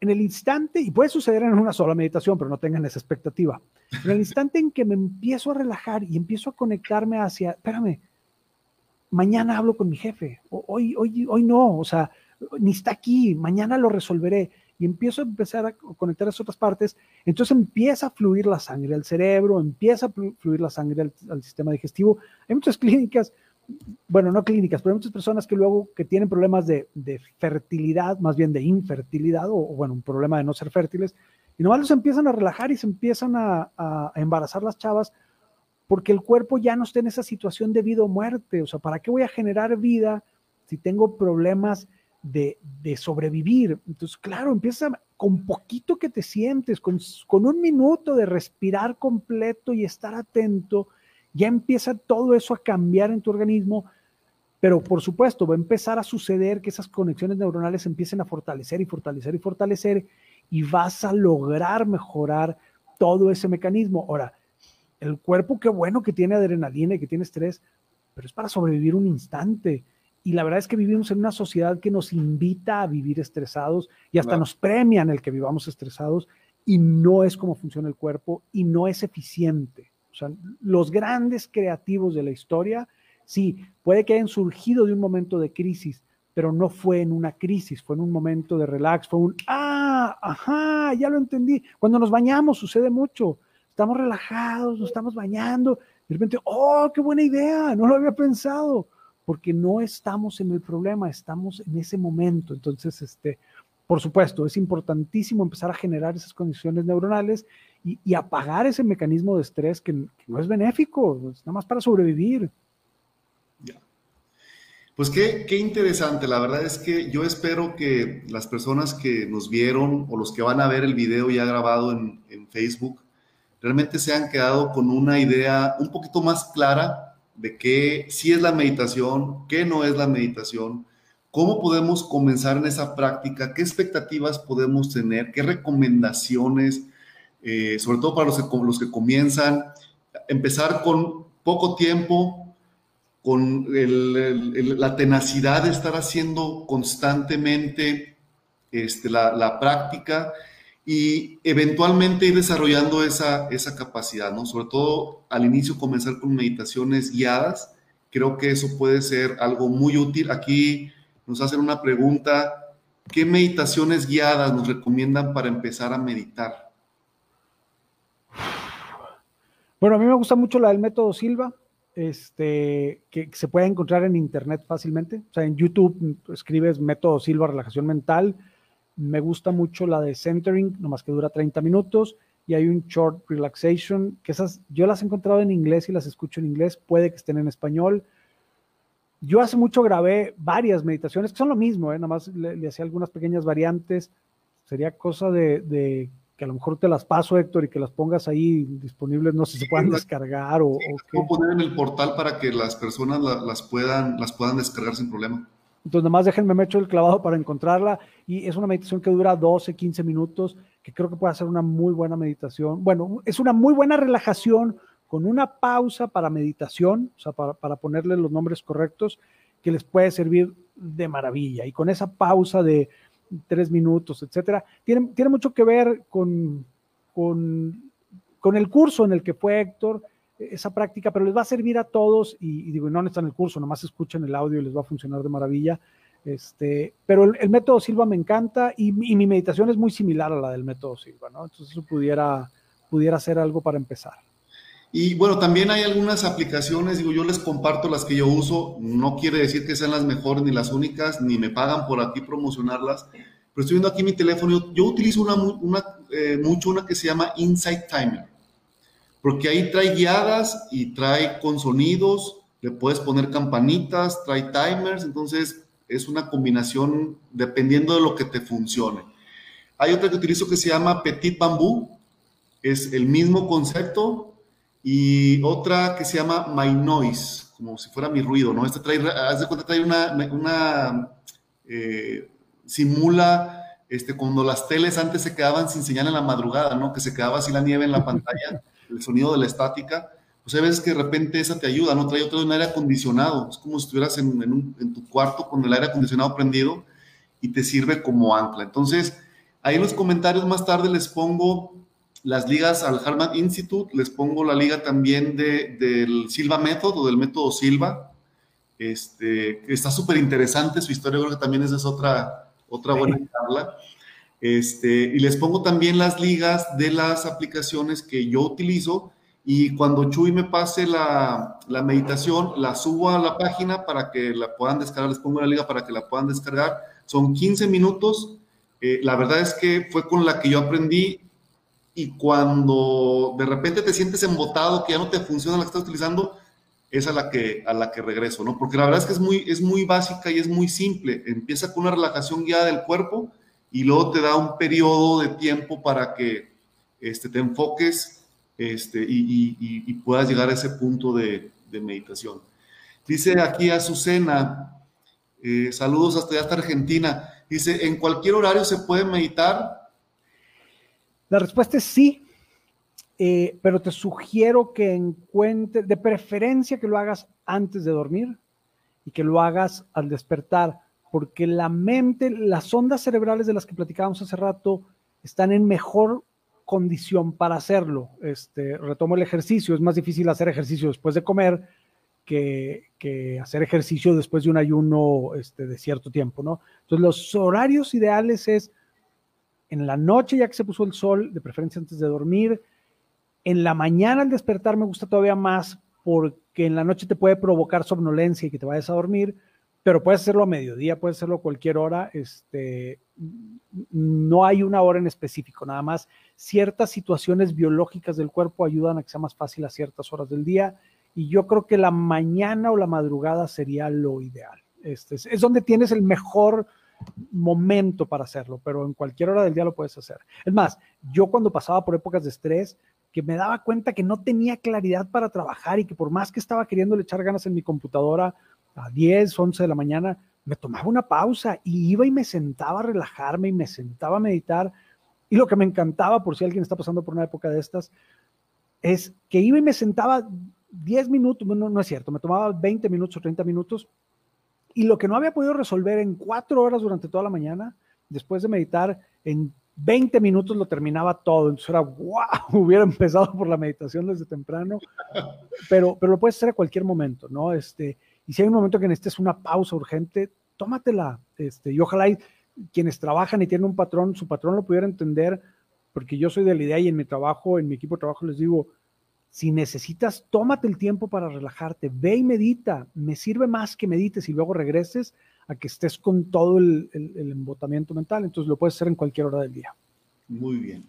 en el instante, y puede suceder en una sola meditación, pero no tengan esa expectativa, en el instante en que me empiezo a relajar y empiezo a conectarme hacia, espérame, mañana hablo con mi jefe, hoy, hoy, hoy no, o sea, ni está aquí, mañana lo resolveré y empiezo a empezar a conectar esas otras partes, entonces empieza a fluir la sangre al cerebro, empieza a fluir la sangre al, sistema digestivo. Hay muchas clínicas, bueno, no clínicas, pero hay muchas personas que luego que tienen problemas de, fertilidad, más bien de infertilidad, o, bueno, un problema de no ser fértiles, y nomás los empiezan a relajar y se empiezan a, a embarazar las chavas porque el cuerpo ya no está en esa situación de vida o muerte. O sea, ¿para qué voy a generar vida si tengo problemas de, sobrevivir. Entonces, claro, empieza, con poquito que te sientes, con, con un minuto de respirar completo y estar atento, ya empieza todo eso a cambiar en tu organismo, pero por supuesto va a empezar a suceder que esas conexiones neuronales empiecen a fortalecer y fortalecer y fortalecer y vas a lograr mejorar todo ese mecanismo. Ahora, el cuerpo, qué bueno que tiene adrenalina y que tiene estrés, pero es para sobrevivir un instante. Y la verdad es que vivimos en una sociedad que nos invita a vivir estresados y hasta nos premian el que vivamos estresados y no es como funciona el cuerpo y no es eficiente. O sea, los grandes creativos de la historia, sí, puede que hayan surgido de un momento de crisis, pero no fue en una crisis, fue en un momento de relax, fue un, ah, ajá, ya lo entendí. Cuando nos bañamos sucede mucho, estamos relajados, nos estamos bañando, de repente, oh, qué buena idea, no lo había pensado, porque no estamos en el problema, estamos en ese momento. Entonces, este, por supuesto, es importantísimo empezar a generar esas condiciones neuronales y, apagar ese mecanismo de estrés que, no es benéfico, es nada más para sobrevivir. Pues qué, interesante, la verdad es que yo espero que las personas que nos vieron o los que van a ver el video ya grabado en, en Facebook realmente se han quedado con una idea un poquito más clara de qué sí es la meditación, qué no es la meditación, cómo podemos comenzar en esa práctica, qué expectativas podemos tener, qué recomendaciones, eh, sobre todo para los que, los que comienzan, empezar con poco tiempo, con la tenacidad de estar haciendo constantemente este, la, la, práctica y eventualmente ir desarrollando esa, esa capacidad, ¿no? Sobre todo al inicio comenzar con meditaciones guiadas, creo que eso puede ser algo muy útil. Aquí nos hacen una pregunta, ¿qué meditaciones guiadas nos recomiendan para empezar a meditar? Bueno, a mí me gusta mucho la del método Silva, este, que se puede encontrar en internet fácilmente. O sea, en YouTube escribes método Silva, relajación mental. Me gusta mucho la de centering, nomás que dura 30 minutos. Y hay un short relaxation, que esas yo las he encontrado en inglés y las escucho en inglés. Puede que estén en español. Yo hace mucho grabé varias meditaciones que son lo mismo, ¿eh? nada más le, hacía algunas pequeñas variantes. Sería cosa de que a lo mejor te las paso, Héctor, y que las pongas ahí disponibles, no sé si se puedan descargar o, o qué. poner en el portal para que las personas las, puedan, las puedan descargar sin problema. Entonces, nada más déjenme me echo el clavado para encontrarla y es una meditación que dura 12, 15 minutos, que creo que puede ser una muy buena meditación. Bueno, es una muy buena relajación con una pausa para meditación, o sea, para, para ponerle los nombres correctos, que les puede servir de maravilla. Y con esa pausa de tres minutos, etcétera. Tiene, mucho que ver con, con, el curso en el que fue Héctor, esa práctica, pero les va a servir a todos y, digo, no necesitan el curso, nomás escuchen el audio y les va a funcionar de maravilla. Este, pero el, método Silva me encanta y, mi meditación es muy similar a la del método Silva, ¿no? Entonces eso pudiera, pudiera ser algo para empezar. Y bueno, también hay algunas aplicaciones, digo, yo les comparto las que yo uso, no quiere decir que sean las mejores ni las únicas, ni me pagan por aquí promocionarlas, pero estoy viendo aquí mi teléfono, yo, utilizo una, una eh, mucho una que se llama Insight Timer, porque ahí trae guiadas y trae con sonidos, le puedes poner campanitas, trae timers, entonces es una combinación dependiendo de lo que te funcione. Hay otra que utilizo que se llama Petit Bamboo, es el mismo concepto, y otra que se llama My Noise, como si fuera mi ruido, ¿no? Esta trae, haz de cuenta, trae una, una eh, simula este, cuando las teles antes se quedaban sin señal en la madrugada, ¿no? Que se quedaba así la nieve en la pantalla, el sonido de la estática. Pues hay veces que de repente esa te ayuda, ¿no? Trae otra de un aire acondicionado. Es como si estuvieras en, en, en tu cuarto con el aire acondicionado prendido y te sirve como ancla. Entonces, ahí en los comentarios más tarde les pongo las ligas al Harvard Institute, les pongo la liga también de, del Silva Method o del método Silva. Este, está súper interesante su historia, creo que también esa es otra, otra buena charla. Este, y les pongo también las ligas de las aplicaciones que yo utilizo y cuando Chuy me pase la, la, meditación, la subo a la página para que la puedan descargar, les pongo la liga para que la puedan descargar. Son 15 minutos. Eh, la verdad es que fue con la que yo aprendí y cuando de repente te sientes embotado, que ya no te funciona la que estás utilizando, es a la que, a la que regreso, ¿no? Porque la verdad es que es muy, es muy básica y es muy simple. Empieza con una relajación guiada del cuerpo y luego te da un periodo de tiempo para que este, te enfoques este, y, puedas llegar a ese punto de, meditación. Dice aquí Azucena, eh, saludos hasta Argentina. Dice, ¿en cualquier horario se puede meditar? La respuesta es sí, eh, pero te sugiero que encuentres, de preferencia que lo hagas antes de dormir y que lo hagas al despertar, porque la mente, las ondas cerebrales de las que platicábamos hace rato, están en mejor condición para hacerlo. Este, retomo el ejercicio, es más difícil hacer ejercicio después de comer que, hacer ejercicio después de un ayuno este, de cierto tiempo, ¿no? Entonces los horarios ideales es en la noche ya que se puso el sol, de preferencia antes de dormir. En la mañana al despertar me gusta todavía más porque en la noche te puede provocar somnolencia y que te vayas a dormir, pero puedes hacerlo a mediodía, puedes hacerlo a cualquier hora. Este, no hay una hora en específico, nada más ciertas situaciones biológicas del cuerpo ayudan a que sea más fácil a ciertas horas del día y yo creo que la mañana o la madrugada sería lo ideal. Este, es donde tienes el mejor momento para hacerlo, pero en cualquier hora del día lo puedes hacer. Es más, yo cuando pasaba por épocas de estrés, que me daba cuenta que no tenía claridad para trabajar y que por más que estaba queriendo echar ganas en mi computadora a 10, 11 de la mañana, me tomaba una pausa y iba y me sentaba a relajarme y me sentaba a meditar. Y lo que me encantaba, por si alguien está pasando por una época de estas, es que iba y me sentaba 10 minutos, no, no es cierto, me tomaba 20 minutos o 30 minutos y lo que no había podido resolver en cuatro horas durante toda la mañana, después de meditar, en 20 minutos lo terminaba todo. Entonces era, wow, hubiera empezado por la meditación desde temprano, pero, pero lo puedes hacer a cualquier momento, ¿no? Este, y si hay un momento que necesites una pausa urgente, tómatela. Este, y ojalá quienes trabajan y tienen un patrón, su patrón lo pudiera entender, porque yo soy de la idea y en mi trabajo, en mi equipo de trabajo les digo, si necesitas, tómate el tiempo para relajarte, ve y medita. Me sirve más que medites y luego regreses a que estés con todo el, embotamiento mental. Entonces lo puedes hacer en cualquier hora del día. Muy bien.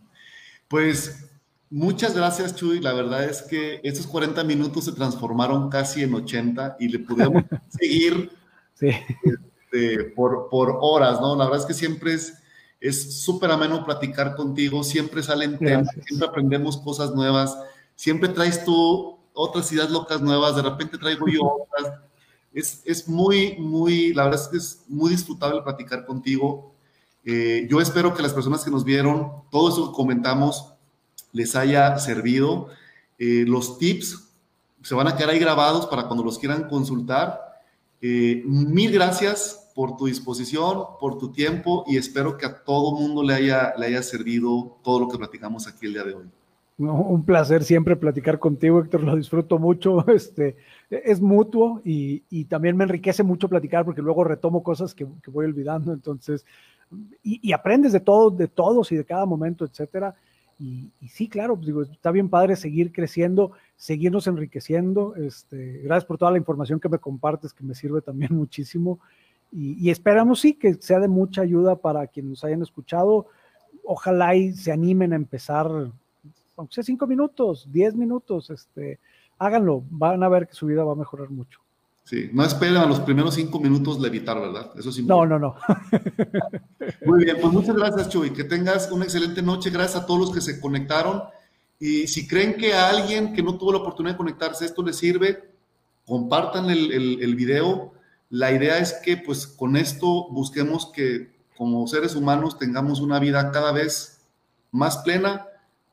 Pues muchas gracias, Chuy. La verdad es que estos 40 minutos se transformaron casi en 80 y le pudimos seguir este, por, por horas, ¿no? La verdad es que siempre es es súper ameno platicar contigo, siempre salen temas, siempre aprendemos cosas nuevas siempre traes tú otras ideas locas nuevas, de repente traigo yo otras. Es, es muy, muy, la verdad es que es muy disfrutable platicar contigo. Eh, yo espero que las personas que nos vieron, todo eso que comentamos, les haya servido. Eh, los tips se van a quedar ahí grabados para cuando los quieran consultar. Eh, mil gracias por tu disposición, por tu tiempo y espero que a todo mundo le haya, le haya servido todo lo que platicamos aquí el día de hoy. Un placer siempre platicar contigo, Héctor, lo disfruto mucho. Este, es mutuo y, también me enriquece mucho platicar porque luego retomo cosas que, voy olvidando. Entonces, y, aprendes de todo, de todos y de cada momento, etcétera. Y, sí, claro, pues digo, está bien padre seguir creciendo, seguirnos enriqueciendo. Este, gracias por toda la información que me compartes, que me sirve también muchísimo. Y, esperamos, sí, que sea de mucha ayuda para quienes nos hayan escuchado. Ojalá y se animen a empezar aunque sea cinco minutos, diez minutos, este, háganlo, van a ver que su vida va a mejorar mucho. Sí, no esperen a los primeros cinco minutos levitar, ¿verdad? Eso sí. No, no, no. Muy bien, pues muchas gracias, Chuy. Que tengas una excelente noche. Gracias a todos los que se conectaron. Y si creen que a alguien que no tuvo la oportunidad de conectarse esto le sirve, compartan el, el, el video. La idea es que, pues, con esto busquemos que como seres humanos tengamos una vida cada vez más plena,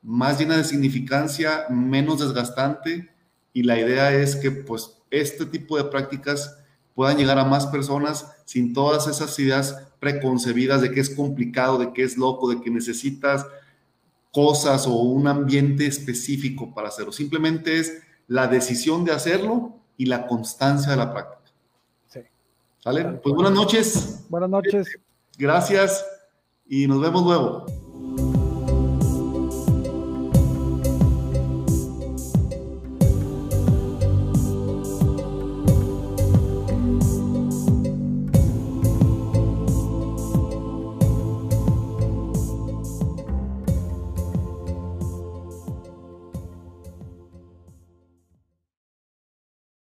más llena de significancia, menos desgastante y la idea es que pues este tipo de prácticas puedan llegar a más personas sin todas esas ideas preconcebidas de que es complicado, de que es loco, de que necesitas cosas o un ambiente específico para hacerlo. Simplemente es la decisión de hacerlo y la constancia de la práctica. Sí. ¿Sale? Pues buenas noches. Buenas noches. Gracias y nos vemos luego.